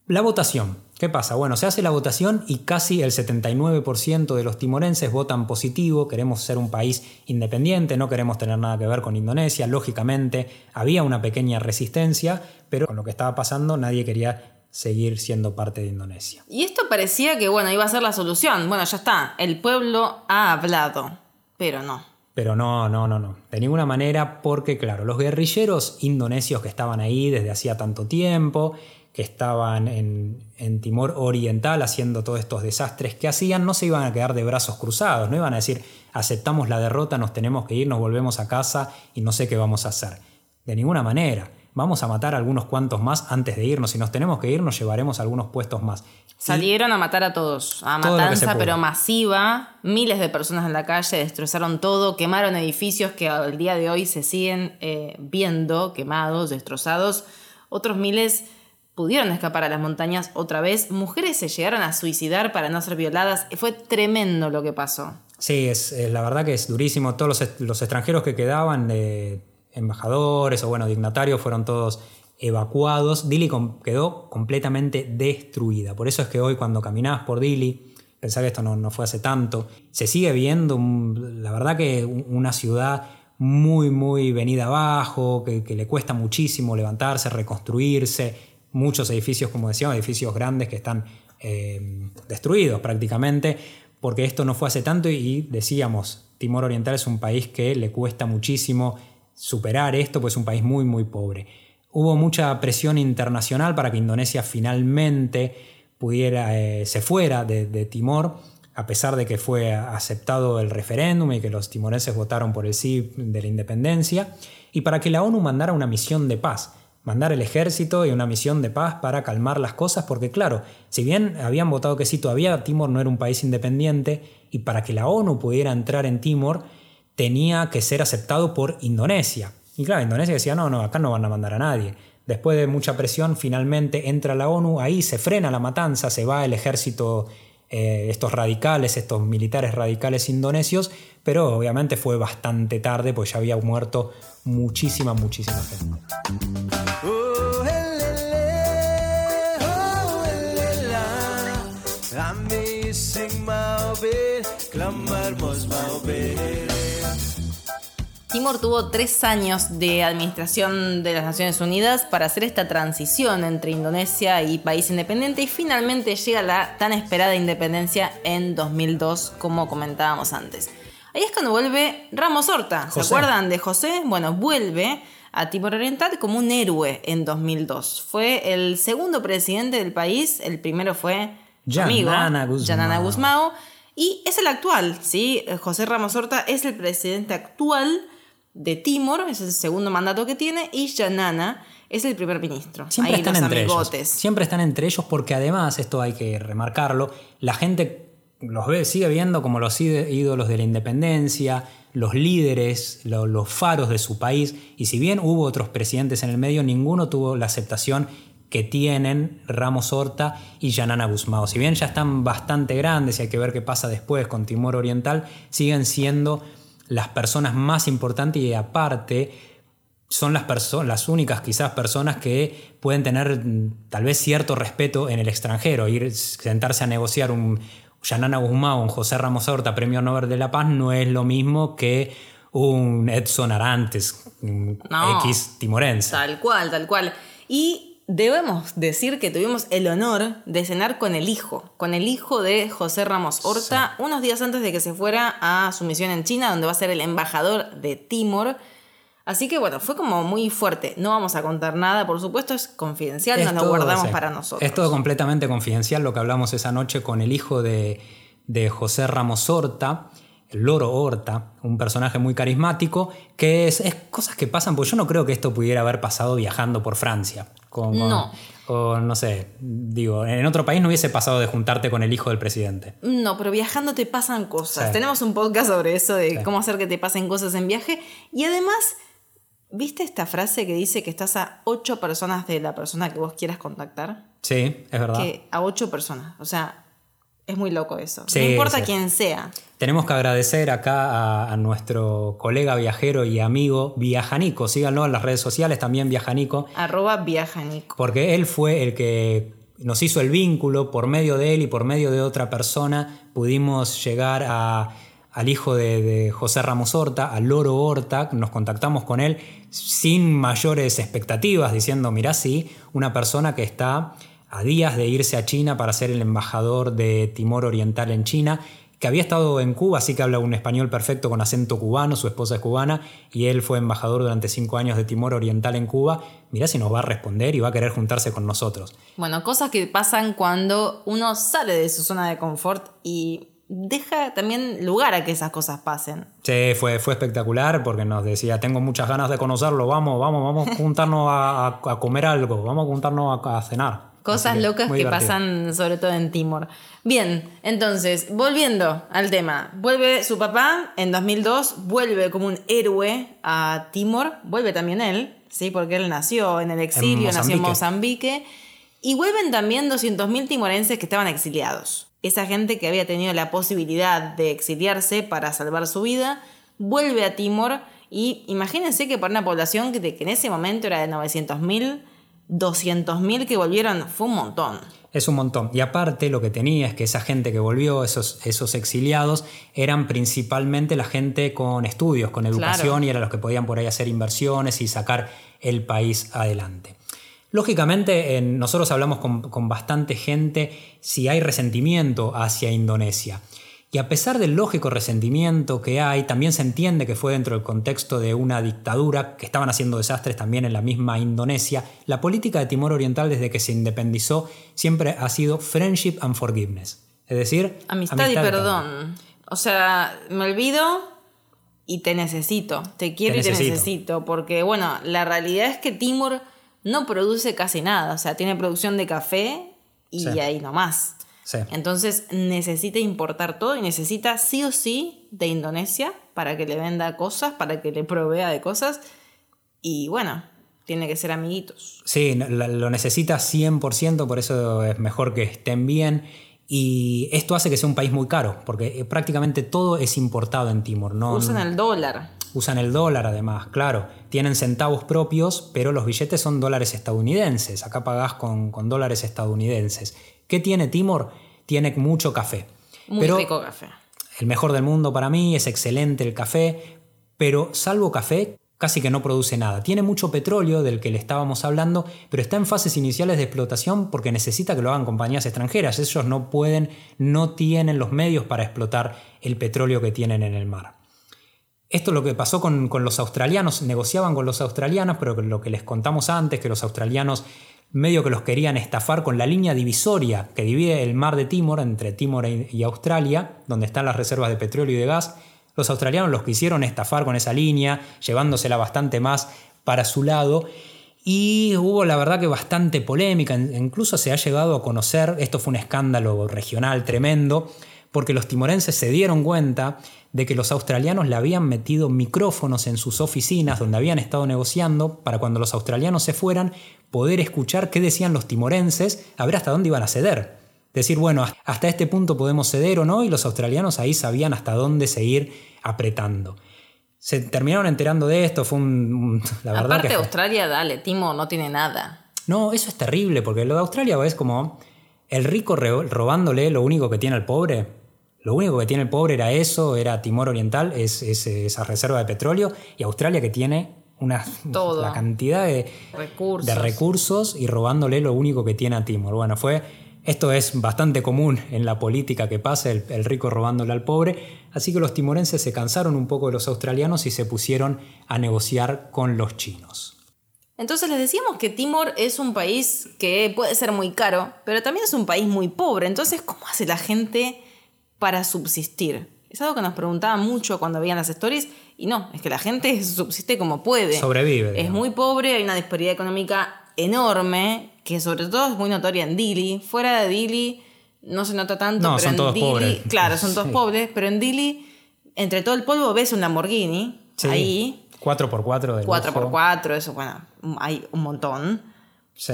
La votación. ¿Qué pasa? Bueno, se hace la votación y casi el 79% de los timorenses votan positivo. Queremos ser un país independiente, no queremos tener nada que ver con Indonesia. Lógicamente, había una pequeña resistencia, pero con lo que estaba pasando nadie quería seguir siendo parte de Indonesia. Y esto parecía que, bueno, iba a ser la solución. Bueno, ya está. El pueblo ha hablado. Pero no. Pero no, no, no, no. De ninguna manera, porque claro, los guerrilleros indonesios que estaban ahí desde hacía tanto tiempo, que estaban en, en Timor Oriental haciendo todos estos desastres que hacían, no se iban a quedar de brazos cruzados, no iban a decir, aceptamos la derrota, nos tenemos que ir, nos volvemos a casa y no sé qué vamos a hacer. De ninguna manera. Vamos a matar a algunos cuantos más antes de irnos. Si nos tenemos que ir, nos llevaremos algunos puestos más. Salieron a matar a todos. A Todo matanza, pero masiva. Miles de personas en la calle destrozaron todo. Quemaron edificios que al día de hoy se siguen eh, viendo quemados, destrozados. Otros miles pudieron escapar a las montañas otra vez. Mujeres se llegaron a suicidar para no ser violadas. Fue tremendo lo que pasó. Sí, es, eh, la verdad que es durísimo. Todos los, los extranjeros que quedaban, de embajadores o bueno, dignatarios, fueron todos evacuados. Dili quedó completamente destruida. Por eso es que hoy cuando caminás por Dili, pensá que esto no, no fue hace tanto, se sigue viendo, la verdad que un- una ciudad muy, muy venida abajo, que, le cuesta muchísimo levantarse, reconstruirse. Muchos edificios, como decíamos, edificios grandes que están eh, destruidos prácticamente, porque esto no fue hace tanto y decíamos, Timor Oriental es un país que le cuesta muchísimo superar esto, pues es un país muy, muy pobre. Hubo mucha presión internacional para que Indonesia finalmente pudiera, eh, se fuera de, de Timor, a pesar de que fue aceptado el referéndum y que los timorenses votaron por el sí de la independencia, y para que la ONU mandara una misión de paz mandar el ejército y una misión de paz para calmar las cosas, porque claro, si bien habían votado que sí, todavía Timor no era un país independiente, y para que la ONU pudiera entrar en Timor, tenía que ser aceptado por Indonesia. Y claro, Indonesia decía, no, no, acá no van a mandar a nadie. Después de mucha presión, finalmente entra la ONU, ahí se frena la matanza, se va el ejército eh, estos radicales, estos militares radicales indonesios, pero obviamente fue bastante tarde, pues ya había muerto muchísima, muchísima gente. Timor tuvo tres años de administración de las Naciones Unidas para hacer esta transición entre Indonesia y país independiente y finalmente llega la tan esperada independencia en 2002, como comentábamos antes. Ahí es cuando vuelve Ramos Horta. ¿Se José. acuerdan de José? Bueno, vuelve a Timor Oriental como un héroe en 2002. Fue el segundo presidente del país, el primero fue amigo, Yanana Gusmao, y es el actual, ¿sí? José Ramos Horta es el presidente actual de Timor, es el segundo mandato que tiene, y Yanana es el primer ministro. Siempre Ahí están los entre amigotes. ellos. Siempre están entre ellos porque además, esto hay que remarcarlo, la gente los ve, sigue viendo como los ídolos de la independencia, los líderes, lo- los faros de su país. Y si bien hubo otros presidentes en el medio, ninguno tuvo la aceptación que tienen Ramos Horta y Yanana Guzmao. Si bien ya están bastante grandes y hay que ver qué pasa después con Timor Oriental, siguen siendo las personas más importantes y aparte son las, las únicas quizás personas que pueden tener mm, tal vez cierto respeto en el extranjero. Ir, sentarse a negociar un Yanana Guzmán, un José Ramos Horta, Premio Nobel de la Paz, no es lo mismo que un Edson Arantes, un No. X timorense. Tal cual, tal cual. Y debemos decir que tuvimos el honor de cenar con el hijo, con el hijo de José Ramos Horta, unos días antes de que se fuera a su misión en China, donde va a ser el embajador de Timor. Así que bueno, fue como muy fuerte. No vamos a contar nada, por supuesto, es confidencial, Es nos lo todo, guardamos sí. para nosotros. Es todo completamente confidencial lo que hablamos esa noche con el hijo de, de José Ramos Horta, Loro Horta, un personaje muy carismático, que es, es cosas que pasan, porque yo no creo que esto pudiera haber pasado viajando por Francia. Con, No. con, no sé, digo, en otro país no hubiese pasado de juntarte con el hijo del presidente. No, pero viajando te pasan cosas. Sí. Tenemos un podcast sobre eso, de Sí. cómo hacer que te pasen cosas en viaje. Y además, ¿viste esta frase que dice que estás a ocho personas de la persona que vos quieras contactar? Sí, es verdad. Que a ocho personas. O sea, es muy loco eso. Sí, no importa sí. quién sea. Tenemos que agradecer acá a, a nuestro colega viajero y amigo Viajanico. Síganlo en las redes sociales, también Viajanico. Arroba viajanico. Porque él fue el que nos hizo el vínculo, por medio de él y por medio de otra persona pudimos llegar a- al hijo de, de José Ramos Horta, al Loro Horta, nos contactamos con él sin mayores expectativas, diciendo, mirá, sí, una persona que está a días de irse a China para ser el embajador de Timor Oriental en China, que había estado en Cuba, así que habla un español perfecto con acento cubano, su esposa es cubana, y él fue embajador durante cinco años de Timor Oriental en Cuba. Mirá si nos va a responder y va a querer juntarse con nosotros. Bueno, cosas que pasan cuando uno sale de su zona de confort y deja también lugar a que esas cosas pasen. Sí, fue, fue espectacular porque nos decía, tengo muchas ganas de conocerlo, vamos, vamos, vamos a juntarnos a, a- a comer algo, vamos a juntarnos a, a cenar. Cosas que, locas que divertido. pasan sobre todo en Timor. Bien, entonces, volviendo al tema. Vuelve su papá en 2002, vuelve como un héroe a Timor, vuelve también él, ¿sí? Porque él nació en el exilio, nació en Mozambique. Y vuelven también 200.000 timorenses que estaban exiliados. Esa gente que había tenido la posibilidad de exiliarse para salvar su vida, vuelve a Timor y imagínense que para una población que en ese momento era de 900.000, 200.000 que volvieron fue un montón. Es un montón. Y aparte lo que tenía es que esa gente que volvió, esos, esos exiliados, eran principalmente la gente con estudios, con educación, Claro. y eran los que podían por ahí hacer inversiones y sacar el país adelante. Lógicamente, en- nosotros hablamos con, con bastante gente si hay resentimiento hacia Indonesia. Y a pesar del lógico resentimiento que hay, también se entiende que fue dentro del contexto de una dictadura, que estaban haciendo desastres también en la misma Indonesia. La política de Timor Oriental desde que se independizó siempre ha sido friendship and forgiveness. Es decir, Amistad, y perdón. O sea, me olvido y te necesito. Te quiero Te y te necesito. necesito. Porque, bueno, la realidad es que Timor no produce casi nada. O sea, tiene producción de café y Sí. ahí nomás. Sí. Entonces necesita importar todo y necesita sí o sí de Indonesia para que le venda cosas, para que le provea de cosas. Y bueno, tiene que ser amiguitos. Sí, lo necesita 100%, por eso es mejor que estén bien. Y esto hace que sea un país muy caro, porque eh, prácticamente todo es importado en Timor. ¿no? Usan el dólar. Usan el dólar además, claro. Tienen centavos propios, pero los billetes son dólares estadounidenses. Acá pagás con, con dólares estadounidenses. ¿Qué tiene Timor? Tiene mucho café. Muy Pero rico café. el mejor del mundo para mí, es excelente el café, pero salvo café, casi que no produce nada. Tiene mucho petróleo del que le estábamos hablando, pero está en fases iniciales de explotación porque necesita que lo hagan compañías extranjeras. Ellos no pueden, no tienen los medios para explotar el petróleo que tienen en el mar. Esto es lo que pasó con, con los australianos, negociaban con los australianos, pero lo que les contamos antes, que los australianos medio que los querían estafar con la línea divisoria que divide el mar de Timor entre Timor y Australia, donde están las reservas de petróleo y de gas. Los australianos los quisieron estafar con esa línea, llevándosela bastante más para su lado. Y hubo la verdad que bastante polémica, incluso se ha llegado a conocer, esto fue un escándalo regional tremendo, porque los timorenses se dieron cuenta de que los australianos le habían metido micrófonos en sus oficinas donde habían estado negociando para cuando los australianos se fueran poder escuchar qué decían los timorenses, a ver hasta dónde iban a ceder. Decir, bueno, hasta este punto podemos ceder o no, y los australianos ahí sabían hasta dónde seguir apretando. Se terminaron enterando de esto, fue un... la verdad Aparte que Australia, dale, Timo no tiene nada. no, eso es terrible, porque lo de Australia es como el rico robándole lo único que tiene al pobre. Lo único que tiene el pobre era eso, era Timor Oriental, es, es esa reserva de petróleo, y Australia que tiene una Todo. la cantidad de Recursos. de recursos y robándole lo único que tiene a Timor. Bueno, fue esto es bastante común en la política que pasa, el, el rico robándole al pobre, así que los timorenses se cansaron un poco de los australianos y se pusieron a negociar con los chinos. Entonces les decíamos que Timor es un país que puede ser muy caro, pero también es un país muy pobre. Entonces, ¿cómo hace la gente para subsistir? Es algo que nos preguntaban mucho cuando veían las stories y no, es que la gente subsiste como puede. Sobrevive, Es muy pobre, hay una disparidad económica enorme, que sobre todo es muy notoria en Dili. Fuera de Dili no se nota tanto, No, pero son en todos Dili, pobres. claro, son todos Sí. pobres, pero en Dili, entre todo el polvo ves un Lamborghini Sí, ahí, 4x4 de 4x4, eso, bueno, hay un montón.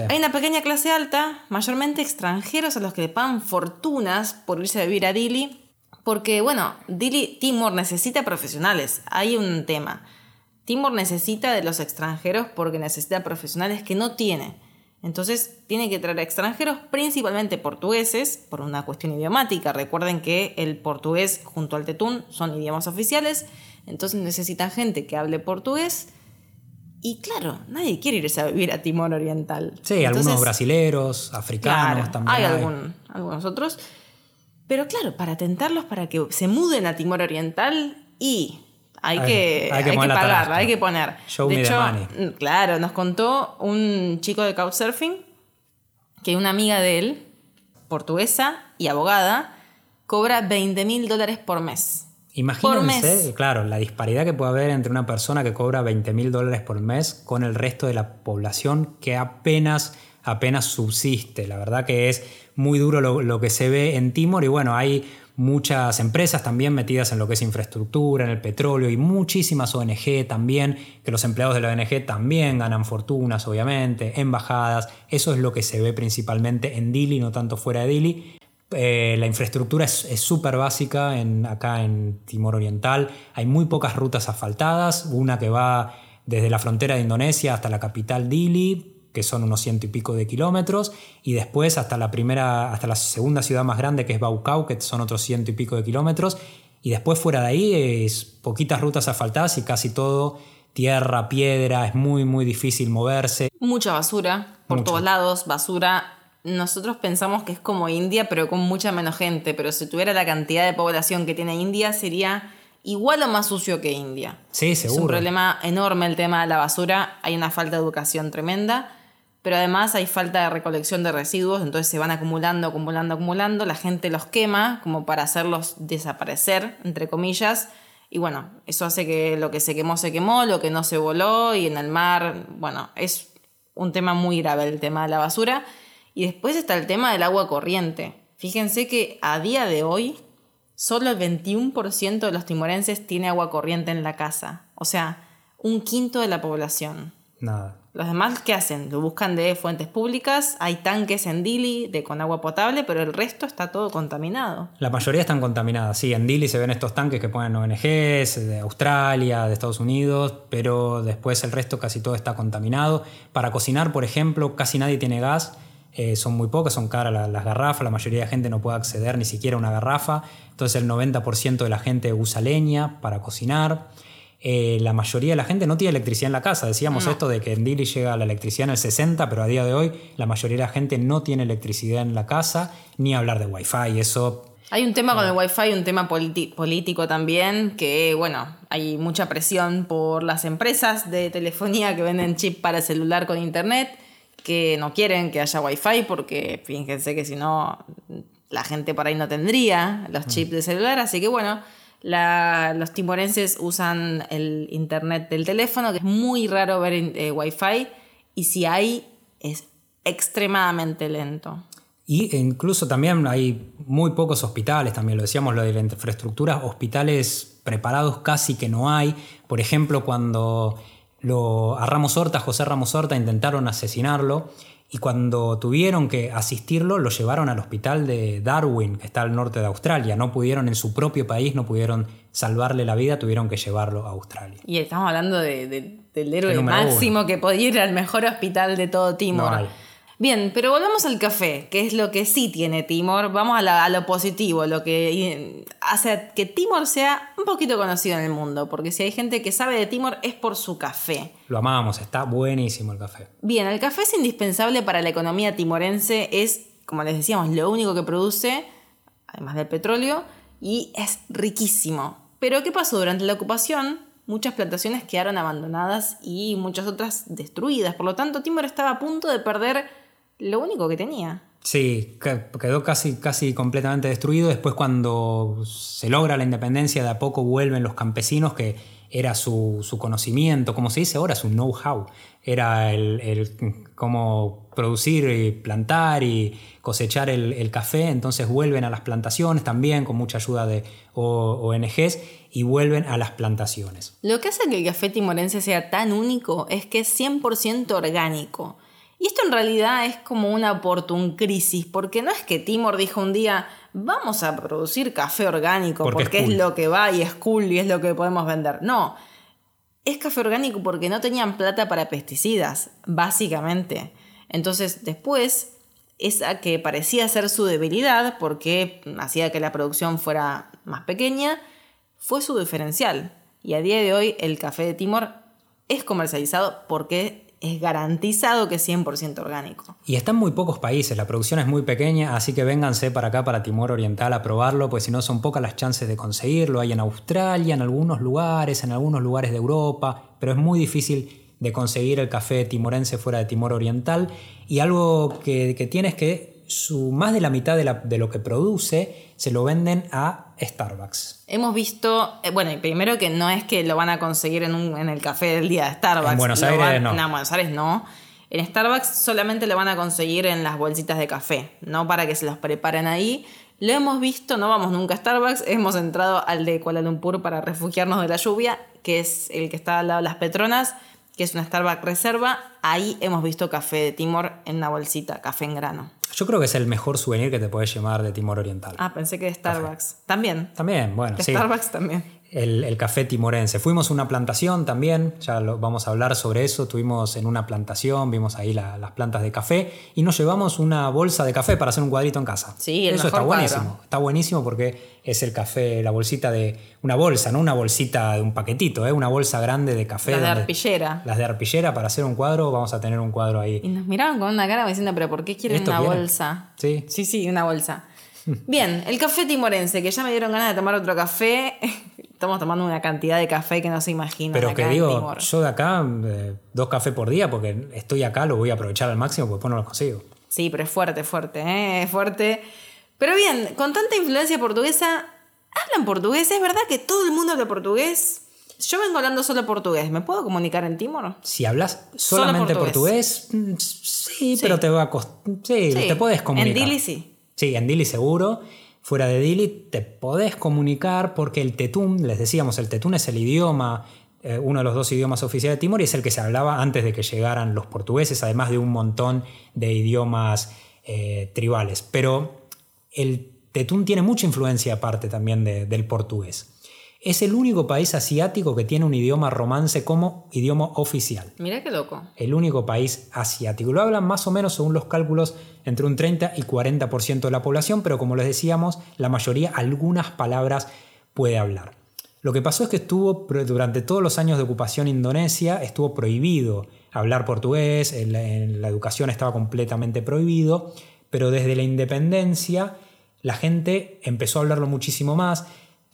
Hay una pequeña clase alta, mayormente extranjeros a los que le pagan fortunas por irse a vivir a Dili, porque bueno, Dili, Timor necesita profesionales, hay un tema. Timor necesita de los extranjeros porque necesita profesionales que no tiene. Entonces tiene que traer extranjeros, principalmente portugueses, por una cuestión idiomática. Recuerden que el portugués junto al tetún son idiomas oficiales, entonces necesitan gente que hable portugués. Y claro, nadie quiere irse a vivir a Timor Oriental. Sí, algunos brasileros, africanos Claro, también. hay algún- algunos otros. Pero claro, para tentarlos para que se muden a Timor Oriental y hay, Hay- que, hay que pagar, hay que poner. Show de me the money. mm, claro, nos contó un chico de Couchsurfing que una amiga de él, portuguesa y abogada, cobra 20 mil dólares por mes. Imagínense, claro, la disparidad que puede haber entre una persona que cobra 20 mil dólares por mes con el resto de la población que apenas, apenas subsiste. La verdad que es muy duro lo, lo que se ve en Timor y bueno, hay muchas empresas también metidas en lo que es infraestructura, en el petróleo y muchísimas ONG también, que los empleados de la ONG también ganan fortunas, obviamente, embajadas. Eso es lo que se ve principalmente en Dili, no tanto fuera de Dili. Eh, la infraestructura es súper básica en, acá en Timor Oriental. Hay muy pocas rutas asfaltadas, una que va desde la frontera de Indonesia hasta la capital Dili, que son unos ciento y pico de kilómetros, y después hasta la primera, hasta la segunda ciudad más grande que es Baucau, que son otros ciento y pico de kilómetros, y después fuera de ahí es poquitas rutas asfaltadas y casi todo tierra, piedra, es muy muy difícil moverse. Mucha basura, por todos lados, basura. Nosotros pensamos que es como India, pero con mucha menos gente. Pero si tuviera la cantidad de población que tiene India, sería igual o más sucio que India. Sí, Es un seguro. problema enorme el tema de la basura. Hay una falta de educación tremenda. Pero además hay falta de recolección de residuos, entonces se van acumulando, acumulando, acumulando. La gente los quema como para hacerlos desaparecer, entre comillas. Y bueno, eso hace que lo que se quemó se quemó, lo que no se voló y en el mar, bueno, es un tema muy grave el tema de la basura. Y después está el tema del agua corriente. Fíjense que a día de hoy solo el 21% de los timorenses tiene agua corriente en la casa. O sea, un quinto de la población. Nada. Los demás, ¿qué hacen? Lo buscan de fuentes públicas, hay tanques en Dili de, con agua potable, pero el resto está todo contaminado. La mayoría están contaminadas, sí. En Dili se ven estos tanques que ponen ONGs de Australia, de Estados Unidos, pero después el resto casi todo está contaminado. Para cocinar, por ejemplo, casi nadie tiene gas. Eh, son muy pocas, son caras la- las garrafas, la mayoría de la gente no puede acceder ni siquiera a una garrafa, entonces el 90% de la gente usa leña para cocinar. Eh, la mayoría de la gente no tiene electricidad en la casa. Decíamos esto de que en Dili llega la electricidad en el 60, pero a día de hoy la mayoría de la gente no tiene electricidad en la casa, ni hablar de wifi. Eso Hay un tema con el Wi-Fi, un tema político también, que bueno, hay mucha presión por las empresas de telefonía que venden chip para celular con internet, que no quieren que haya Wi-Fi porque fíjense que si no, la gente por ahí no tendría los chips de celular, así que bueno. la- los timorenses usan el internet del teléfono, que es muy raro ver eh, Wi-Fi, y si hay, es extremadamente lento. Y incluso también hay muy pocos hospitales, también lo decíamos, lo de la infraestructura, hospitales preparados casi que no hay. Por ejemplo, cuando lo, a Ramos Horta, José Ramos Horta, intentaron asesinarlo y cuando tuvieron que asistirlo, lo llevaron al hospital de Darwin, que está al norte de Australia. No pudieron en su propio país, no pudieron salvarle la vida, tuvieron que llevarlo a Australia. Y estamos hablando de- de- del héroe máximo que podía ir al mejor hospital de todo Timor. No. Bien, pero volvamos al café, que es lo que sí tiene Timor. Vamos a, la- a lo positivo, lo que hace que Timor sea un poquito conocido en el mundo, porque si hay gente que sabe de Timor es por su café. Lo amamos, está buenísimo el café. Bien, el café es indispensable para la economía timorense, es, como les decíamos, lo único que produce, además del petróleo, y es riquísimo. Pero ¿qué pasó? Durante la ocupación, muchas plantaciones quedaron abandonadas y muchas otras destruidas. Por lo tanto, Timor estaba a punto de perder lo único que tenía. Sí, que- quedó casi, casi completamente destruido. Después cuando se logra la independencia, de a poco vuelven los campesinos, que era su, su conocimiento, como se dice ahora, su know-how. Era el, el cómo producir y plantar y cosechar el, el café. Entonces vuelven a las plantaciones también con mucha ayuda de O- ONGs y vuelven a las plantaciones. Lo que hace que el café timorense sea tan único es que es 100% orgánico. Y esto en realidad es como una oportun crisis, porque no es que Timor dijo un día, vamos a producir café orgánico Porque porque, es es, cool". lo que va y es cool y es lo que podemos vender. No, es café orgánico porque no tenían plata para pesticidas, básicamente. Entonces después, esa que parecía ser su debilidad, porque hacía que la producción fuera más pequeña, fue su diferencial. Y a día de hoy el café de Timor es comercializado porque es garantizado que es 100% orgánico. Y está en muy pocos países, la producción es muy pequeña, así que vénganse para acá, para Timor Oriental, a probarlo, pues si no son pocas las chances de conseguirlo. Hay en Australia, en algunos lugares, en algunos lugares de Europa, pero es muy difícil de conseguir el café timorense fuera de Timor Oriental. Y algo que, que que su, más de la mitad de, la- de lo que produce se lo venden a Starbucks. Hemos visto, eh, bueno, primero que no es que lo van a conseguir en, un- en el café del día de Starbucks. En Buenos Aires, van- no. en Buenos Aires no. En Starbucks solamente lo van a conseguir en las bolsitas de café, no para que se los preparen ahí. Lo hemos visto, no vamos nunca a Starbucks, hemos entrado al de Kuala Lumpur para refugiarnos de la lluvia, que es el que está al lado de las Petronas, que es una Starbucks reserva. Ahí hemos visto café de Timor en una bolsita, café en grano. Yo creo que es el mejor souvenir que te puedes llevar de Timor Oriental. Ah, pensé que de Starbucks. También. También, bueno, De sí. Starbucks también. El, el café timorense. Fuimos a una plantación también, ya lo, vamos a hablar sobre eso. Estuvimos en una plantación, vimos ahí la- las plantas de café y nos llevamos una bolsa de café para hacer un cuadrito en casa. Sí, el Eso está buenísimo. cuadro. Está buenísimo porque es el café, la bolsita de una bolsa, no una bolsita de un paquetito, ¿eh? una bolsa grande de café. Las de arpillera. Las de arpillera para hacer un cuadro, vamos a tener un cuadro ahí. Y nos miraban con una cara diciendo, pero ¿por qué quieren ¿Esto una quieren? bolsa? Sí. Sí, sí, una bolsa. Bien, el café timorense, que ya me dieron ganas de tomar otro café. Estamos tomando una cantidad de café que no se imagina. Pero que digo, yo de acá, eh, dos cafés por día, porque estoy acá, lo voy a aprovechar al máximo, porque después no los consigo. Sí, pero es fuerte, fuerte, ¿eh? Es fuerte. Pero bien, con tanta influencia portuguesa, ¿hablan portugués? ¿Es verdad que todo el mundo habla portugués? Yo vengo hablando solo portugués. ¿Me puedo comunicar en Timor? Si hablas solamente portugués. portugués, mm, sí, pero te va a costar. Sí, Sí, te puedes comunicar. en Dili sí. Sí, en Dili seguro. Fuera de Dili te podés comunicar porque el tetún, les decíamos, el tetún es el idioma eh, uno de los dos idiomas oficiales de Timor y es el que se hablaba antes de que llegaran los portugueses, además de un montón de idiomas eh, tribales. Pero el tetún tiene mucha influencia aparte también de- del portugués. Es el único país asiático que tiene un idioma romance como idioma oficial. Mirá qué loco. El único país asiático. Lo hablan más o menos, según los cálculos, entre un 30 y 40% de la población, pero como les decíamos, la mayoría algunas palabras puede hablar. Lo que pasó es que estuvo durante todos los años de ocupación indonesia, estuvo prohibido hablar portugués, en la, en la educación estaba completamente prohibido, pero desde la independencia la gente empezó a hablarlo muchísimo más,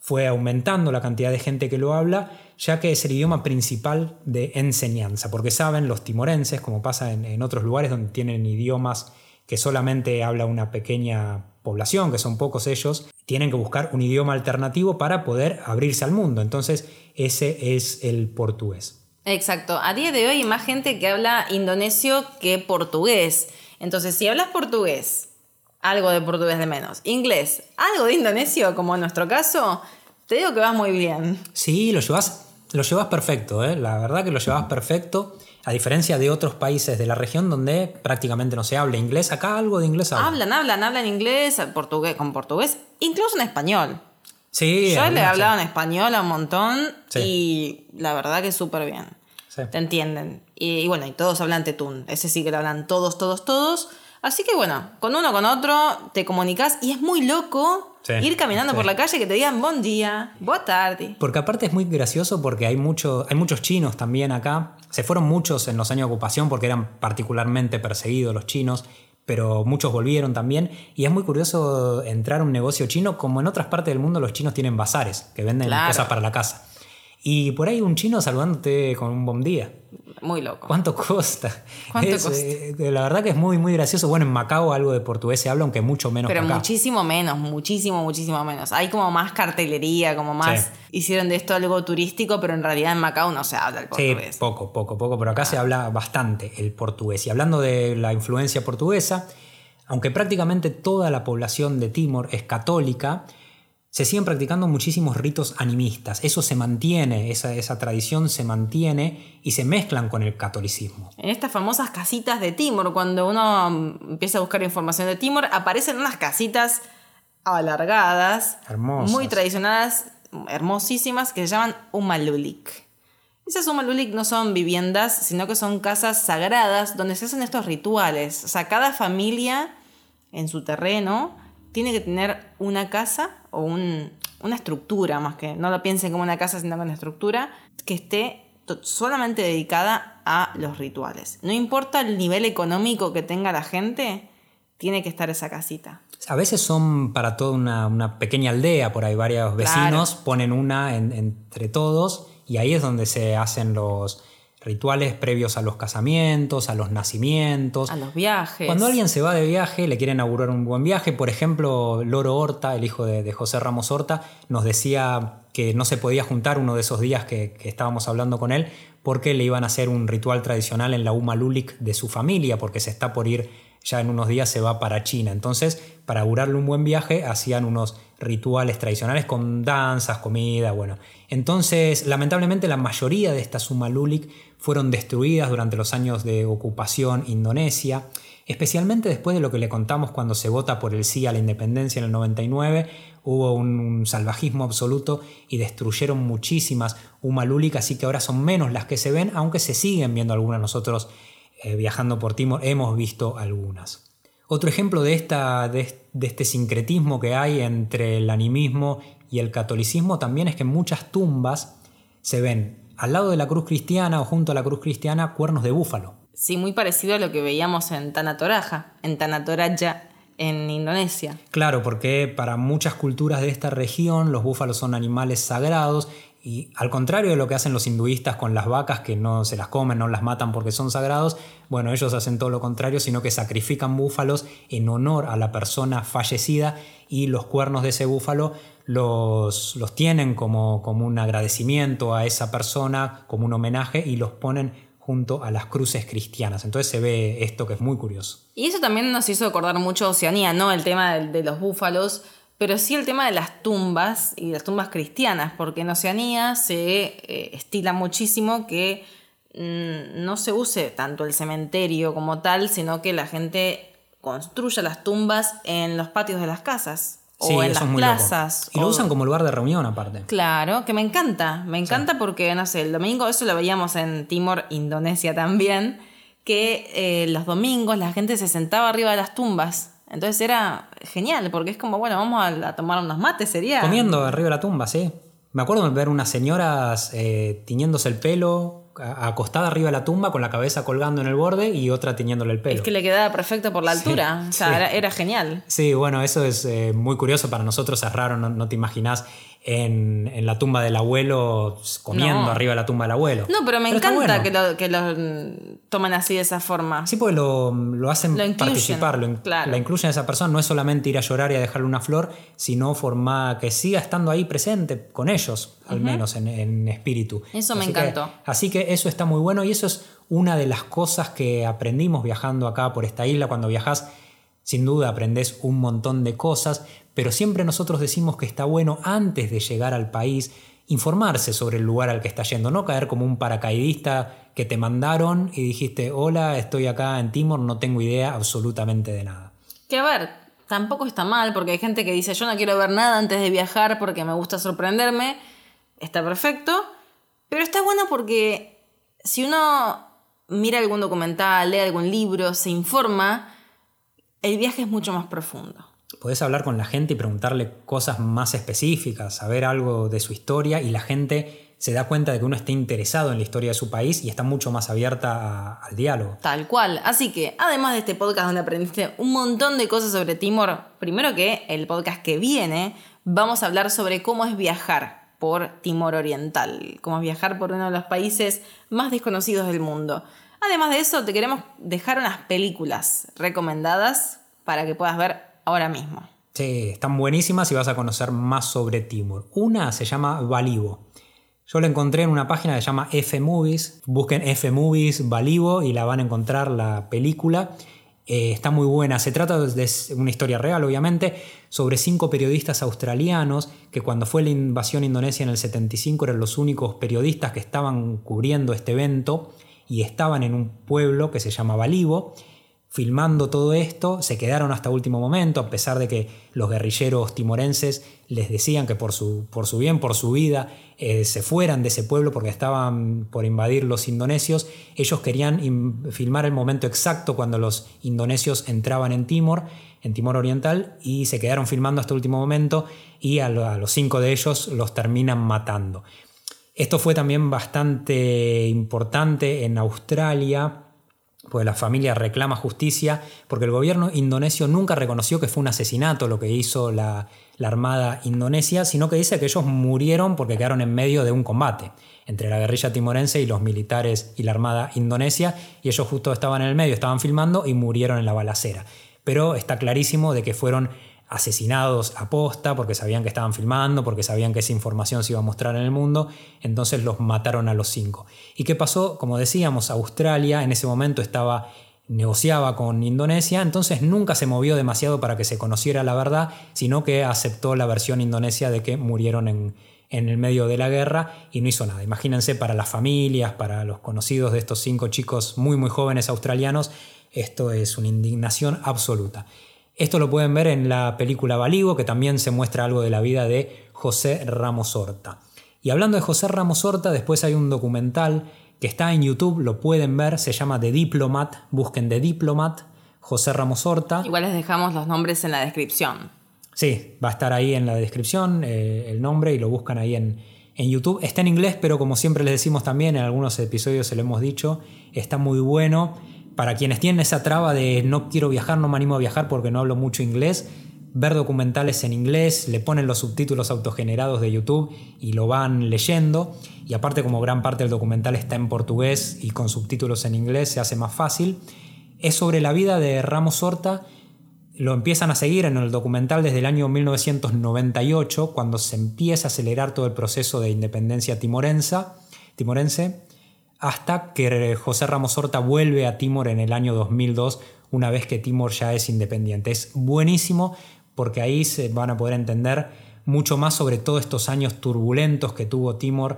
fue aumentando la cantidad de gente que lo habla, ya que es el idioma principal de enseñanza, porque saben los timorenses, como pasa en, otros lugares donde tienen idiomas que solamente habla una pequeña población, que son pocos ellos, tienen que buscar un idioma alternativo para poder abrirse al mundo. Entonces, ese es el portugués. Exacto. A día de hoy hay más gente que habla indonesio que portugués. Entonces, si hablas portugués, algo de portugués de menos. Inglés, algo de indonesio, como en nuestro caso, te digo que vas muy bien. Sí, lo llevas, lo llevas perfecto, ¿eh? la verdad que lo llevas perfecto, a diferencia de otros países de la región donde prácticamente no se habla inglés, acá algo de inglés habla. Hablan, hablan, hablan inglés, portugués, con portugués, incluso en español. Sí, Yo le he hablado en español a un montón Sí. y la verdad que súper bien. sí. Te entienden. Y, y bueno, y todos hablan tetún. Ese sí que lo hablan todos, todos, todos. Así que bueno, con uno con otro te comunicas y es muy loco Sí, ir caminando sí. por la calle que te digan buen día, buena tarde. Porque aparte es muy gracioso porque hay, mucho, hay muchos chinos también acá. Se fueron muchos en los años de ocupación porque eran particularmente perseguidos los chinos, pero muchos volvieron también. Y es muy curioso entrar a un negocio chino, como en otras partes del mundo los chinos tienen bazares, que venden Claro. cosas para la casa. Y por ahí un chino saludándote con un buen día. Muy loco. ¿Cuánto cuesta? ¿Cuánto Es, eh, la verdad que es muy, muy gracioso. Bueno, en Macao algo de portugués se habla, aunque mucho menos Pero que acá. muchísimo menos, muchísimo, muchísimo menos. Hay como más cartelería, como más... Sí. Hicieron de esto algo turístico, pero en realidad en Macao no se habla el Sí, portugués. poco, poco, poco, pero acá se habla bastante el portugués. Y hablando de la influencia portuguesa, aunque prácticamente toda la población de Timor es católica, se siguen practicando muchísimos ritos animistas. Eso se mantiene, esa, esa tradición se mantiene y se mezclan con el catolicismo. En estas famosas casitas de Timor, cuando uno mm, empieza a buscar información de Timor, aparecen unas casitas alargadas, Hermosas. muy tradicionales, hermosísimas, que se llaman Umalulik. Esas Umalulik no son viviendas, sino que son casas sagradas donde se hacen estos rituales. O sea, cada familia en su terreno tiene que tener una casa o un- una estructura, más que no lo piensen como una casa, sino como una estructura que esté solamente dedicada a los rituales. No importa el nivel económico que tenga la gente, tiene que estar esa casita. A veces son para toda una, una pequeña aldea, por ahí varios vecinos Claro. ponen una en- entre todos y ahí es donde se hacen los rituales previos a los casamientos, a los nacimientos. A los viajes. Cuando alguien se va de viaje, le quieren augurar un buen viaje. Por ejemplo, Loro Horta, el hijo de, de José Ramos Horta, nos decía que no se podía juntar uno de esos días que, que estábamos hablando con él porque le iban a hacer un ritual tradicional en la Uma Lulik de su familia, porque se está por ir, ya en unos días se va para China. Entonces, para augurarle un buen viaje, hacían unos rituales tradicionales con danzas, comida, bueno. Entonces, lamentablemente, la mayoría de estas Uma Lulik fueron destruidas durante los años de ocupación indonesia, especialmente después de lo que le contamos cuando se vota por el sí a la independencia en el 99, hubo un, un salvajismo absoluto y destruyeron muchísimas Umalulik, así que ahora son menos las que se ven, aunque se siguen viendo algunas. Nosotros eh, viajando por Timor hemos visto algunas. Otro ejemplo de, esta, de, de este sincretismo que hay entre el animismo y el catolicismo también es que en muchas tumbas se ven al lado de la cruz cristiana o junto a la cruz cristiana cuernos de búfalo. Sí, muy parecido a lo que veíamos en Tanatoraja, en Tanatoraja, en Indonesia. Claro, porque para muchas culturas de esta región los búfalos son animales sagrados y al contrario de lo que hacen los hinduistas con las vacas que no se las comen, no las matan porque son sagrados, bueno, ellos hacen todo lo contrario, sino que sacrifican búfalos en honor a la persona fallecida y los cuernos de ese búfalo los, los tienen como, como un agradecimiento a esa persona, como un homenaje y los ponen junto a las cruces cristianas. Entonces se ve esto que es muy curioso. Y eso también nos hizo acordar mucho Oceanía, ¿no? El tema de los búfalos. Pero sí el tema de las tumbas y las tumbas cristianas, porque en Oceanía se eh, estila muchísimo que mm, no se use tanto el cementerio como tal, sino que la gente construya las tumbas en los patios de las casas Sí, o en las plazas. Y lo o- usan como lugar de reunión aparte. Claro, que me encanta, me encanta porque, no sé, el domingo, eso lo veíamos en Timor, Indonesia también, que eh, los domingos la gente se sentaba arriba de las tumbas. Entonces era genial, porque es como, bueno, vamos a, a tomar unos mates, sería. Comiendo arriba de la tumba, sí. Me acuerdo de ver unas señoras eh, tiñéndose el pelo, acostada arriba de la tumba con la cabeza colgando en el borde y otra tiñéndole el pelo. Es que le quedaba perfecto por la Sí, altura, o sea, sí. era, era genial. Sí, bueno, eso es eh, muy curioso para nosotros, es raro, no, no te imaginas en, en la tumba del abuelo comiendo No. arriba de la tumba del abuelo. No, pero me encanta bueno. que, lo, que lo tomen así de esa forma. Sí, porque lo, lo hacen Lo participar, lo in- claro. la incluyen a esa persona. No es solamente ir a llorar y a dejarle una flor, sino formar que siga estando ahí presente con ellos, al menos en, en espíritu. Eso me que- encantó. así que eso está muy bueno y eso es una de las cosas que aprendimos viajando acá por esta isla. Cuando viajas, sin duda aprendes un montón de cosas, pero siempre nosotros decimos que está bueno antes de llegar al país informarse sobre el lugar al que está yendo, no caer como un paracaidista que te mandaron y dijiste, hola, estoy acá en Timor, no tengo idea absolutamente de nada. Que a ver, tampoco está mal, porque hay gente que dice, yo no quiero ver nada antes de viajar porque me gusta sorprenderme. Está perfecto. Pero está bueno porque si uno mira algún documental, lee algún libro, se informa, el viaje es mucho más profundo. Podés hablar con la gente y preguntarle cosas más específicas, saber algo de su historia y la gente se da cuenta de que uno está interesado en la historia de su país y está mucho más abierta al diálogo. Tal cual. Así que, además de este podcast donde aprendiste un montón de cosas sobre Timor, primero que el podcast que viene, vamos a hablar sobre cómo es viajar por Timor Oriental, cómo es viajar por uno de los países más desconocidos del mundo. Además de eso, te queremos dejar unas películas recomendadas para que puedas ver ahora mismo. Sí, están buenísimas y vas a conocer más sobre Timor. Una se llama Balibo. Yo la encontré en una página que se llama F Movies. Busquen F Movies Balibo y la van a encontrar la película. Eh, está muy buena. Se trata de una historia real, obviamente, sobre cinco periodistas australianos que cuando fue la invasión indonesia en el 75 eran los únicos periodistas que estaban cubriendo este evento y estaban en un pueblo que se llama Balibo filmando todo esto, se quedaron hasta último momento, a pesar de que los guerrilleros timorenses les decían que por su, por su bien, por su vida, eh, se fueran de ese pueblo porque estaban por invadir los indonesios. Ellos querían filmar el momento exacto cuando los indonesios entraban en Timor, en Timor Oriental, y se quedaron filmando hasta último momento y a los cinco de ellos los terminan matando. Esto fue también bastante importante en Australia, pues la familia reclama justicia porque el gobierno indonesio nunca reconoció que fue un asesinato lo que hizo la, la Armada indonesia, sino que dice que ellos murieron porque quedaron en medio de un combate entre la guerrilla timorense y los militares y la Armada indonesia, y ellos justo estaban en el medio, estaban filmando y murieron en la balacera. Pero está clarísimo de que fueron asesinados a posta porque sabían que estaban filmando, porque sabían que esa información se iba a mostrar en el mundo, entonces los mataron a los cinco. ¿Y qué pasó? Como decíamos, Australia en ese momento estaba negociaba con Indonesia, entonces nunca se movió demasiado para que se conociera la verdad, sino que aceptó la versión indonesia de que murieron en, en el medio de la guerra y no hizo nada. Imagínense para las familias, para los conocidos de estos cinco chicos muy muy jóvenes australianos, esto es una indignación absoluta. Esto lo pueden ver en la película Baligo, que también se muestra algo de la vida de José Ramos Horta. Y hablando de José Ramos Horta, después hay un documental que está en YouTube, lo pueden ver, se llama The Diplomat, busquen The Diplomat, José Ramos Horta. Igual les dejamos los nombres en la descripción. Sí, va a estar ahí en la descripción eh, el nombre y lo buscan ahí en, en YouTube. Está en inglés, pero como siempre les decimos también, en algunos episodios se lo hemos dicho, está muy bueno. Para quienes tienen esa traba de no quiero viajar, no me animo a viajar porque no hablo mucho inglés, ver documentales en inglés, le ponen los subtítulos autogenerados de YouTube y lo van leyendo. Y aparte como gran parte del documental está en portugués y con subtítulos en inglés se hace más fácil. Es sobre la vida de Ramos Horta. Lo empiezan a seguir en el documental desde el año 1998, cuando se empieza a acelerar todo el proceso de independencia timorense, hasta que José Ramos Horta vuelve a Timor en el año 2002, una vez que Timor ya es independiente. Es buenísimo porque ahí se van a poder entender mucho más sobre todos estos años turbulentos que tuvo Timor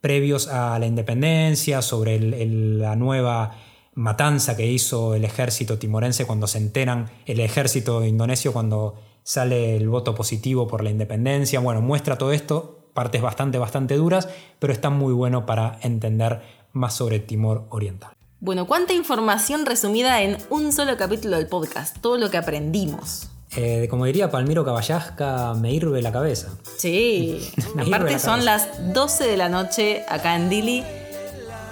previos a la independencia, sobre la nueva matanza que hizo el ejército timorense cuando se enteran, el ejército indonesio cuando sale el voto positivo por la independencia. Bueno, muestra todo esto, partes bastante, bastante duras, pero está muy bueno para entender más sobre Timor Oriental. Bueno, cuánta información resumida en un solo capítulo del podcast, todo lo que aprendimos. Eh, como diría Palmiro Caballasca, me hirve la cabeza. Sí, aparte son las 12 de la noche acá en Dili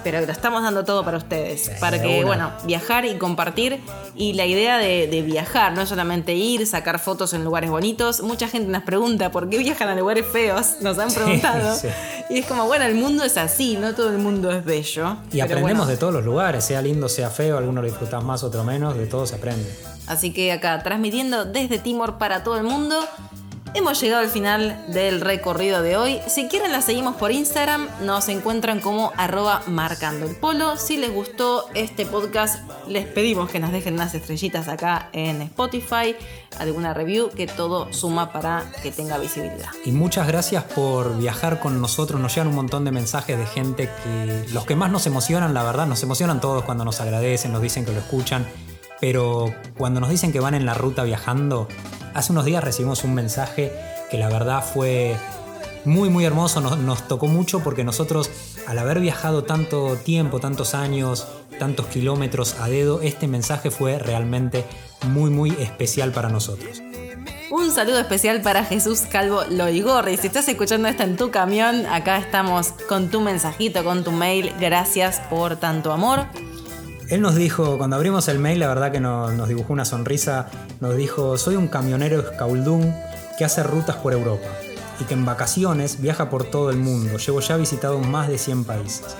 pero lo estamos dando todo para ustedes. para que, bueno, viajar y compartir. Y la idea de, viajar, no es solamente ir, sacar fotos en lugares bonitos. Mucha gente nos pregunta por qué viajan a lugares feos, nos han preguntado. Y es como, bueno, el mundo es así, no todo el mundo es bello. Y aprendemos de todos los lugares, sea lindo, sea feo, algunos lo disfrutas más, otro menos, de todo se aprende. Así que acá, transmitiendo desde Timor para todo el mundo. Hemos llegado al final del recorrido de hoy. Si quieren la seguimos por Instagram, nos encuentran como arroba marcando el polo. Si les gustó este podcast, les pedimos que nos dejen unas estrellitas acá en Spotify, alguna review, que todo suma para que tenga visibilidad. Y muchas gracias por viajar con nosotros. Nos llegan un montón de mensajes de gente que los que más nos emocionan, la verdad, nos emocionan todos cuando nos agradecen, nos dicen que lo escuchan. Pero cuando nos dicen que van en la ruta viajando, Hace unos días recibimos un mensaje que la verdad fue muy muy hermoso, nos, tocó mucho porque nosotros al haber viajado tanto tiempo, tantos años, tantos kilómetros a dedo, este mensaje fue realmente muy muy especial para nosotros. Un saludo especial para Jesús Calvo Loigorri. Si estás escuchando esto en tu camión, acá estamos con tu mensajito, con tu mail. Gracias por tanto amor. Él nos dijo, cuando abrimos el mail, la verdad que nos, dibujó una sonrisa, nos dijo, soy un camionero escauldún que hace rutas por Europa y que en vacaciones viaja por todo el mundo. Llevo ya visitado más de 100 países.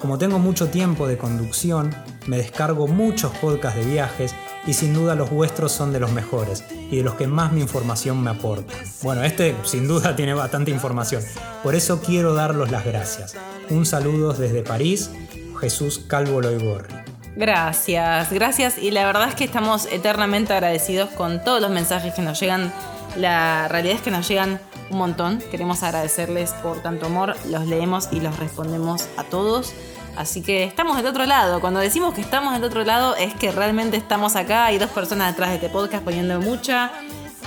Como tengo mucho tiempo de conducción, me descargo muchos podcasts de viajes y sin duda los vuestros son de los mejores y de los que más mi información me aporta. Bueno, este sin duda tiene bastante información, por eso quiero darlos las gracias. Un saludo desde París, Jesús Calvo Loigorri. Gracias, gracias. Y la verdad es que estamos eternamente agradecidos con todos los mensajes que nos llegan. La realidad es que nos llegan un montón. Queremos agradecerles por tanto amor. Los leemos y los respondemos a todos. Así que estamos del otro lado. Cuando decimos que estamos del otro lado es que realmente estamos acá. Hay dos personas detrás de este podcast poniendo mucha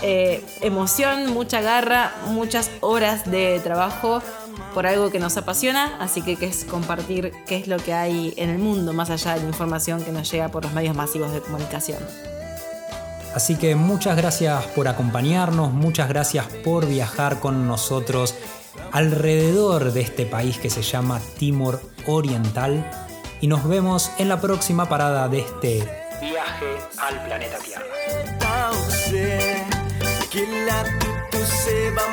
eh, emoción, mucha garra, muchas horas de trabajo por algo que nos apasiona, así que, que es compartir qué es lo que hay en el mundo, más allá de la información que nos llega por los medios masivos de comunicación. Así que muchas gracias por acompañarnos, muchas gracias por viajar con nosotros alrededor de este país que se llama Timor Oriental y nos vemos en la próxima parada de este viaje al planeta Tierra. Kila tutu se va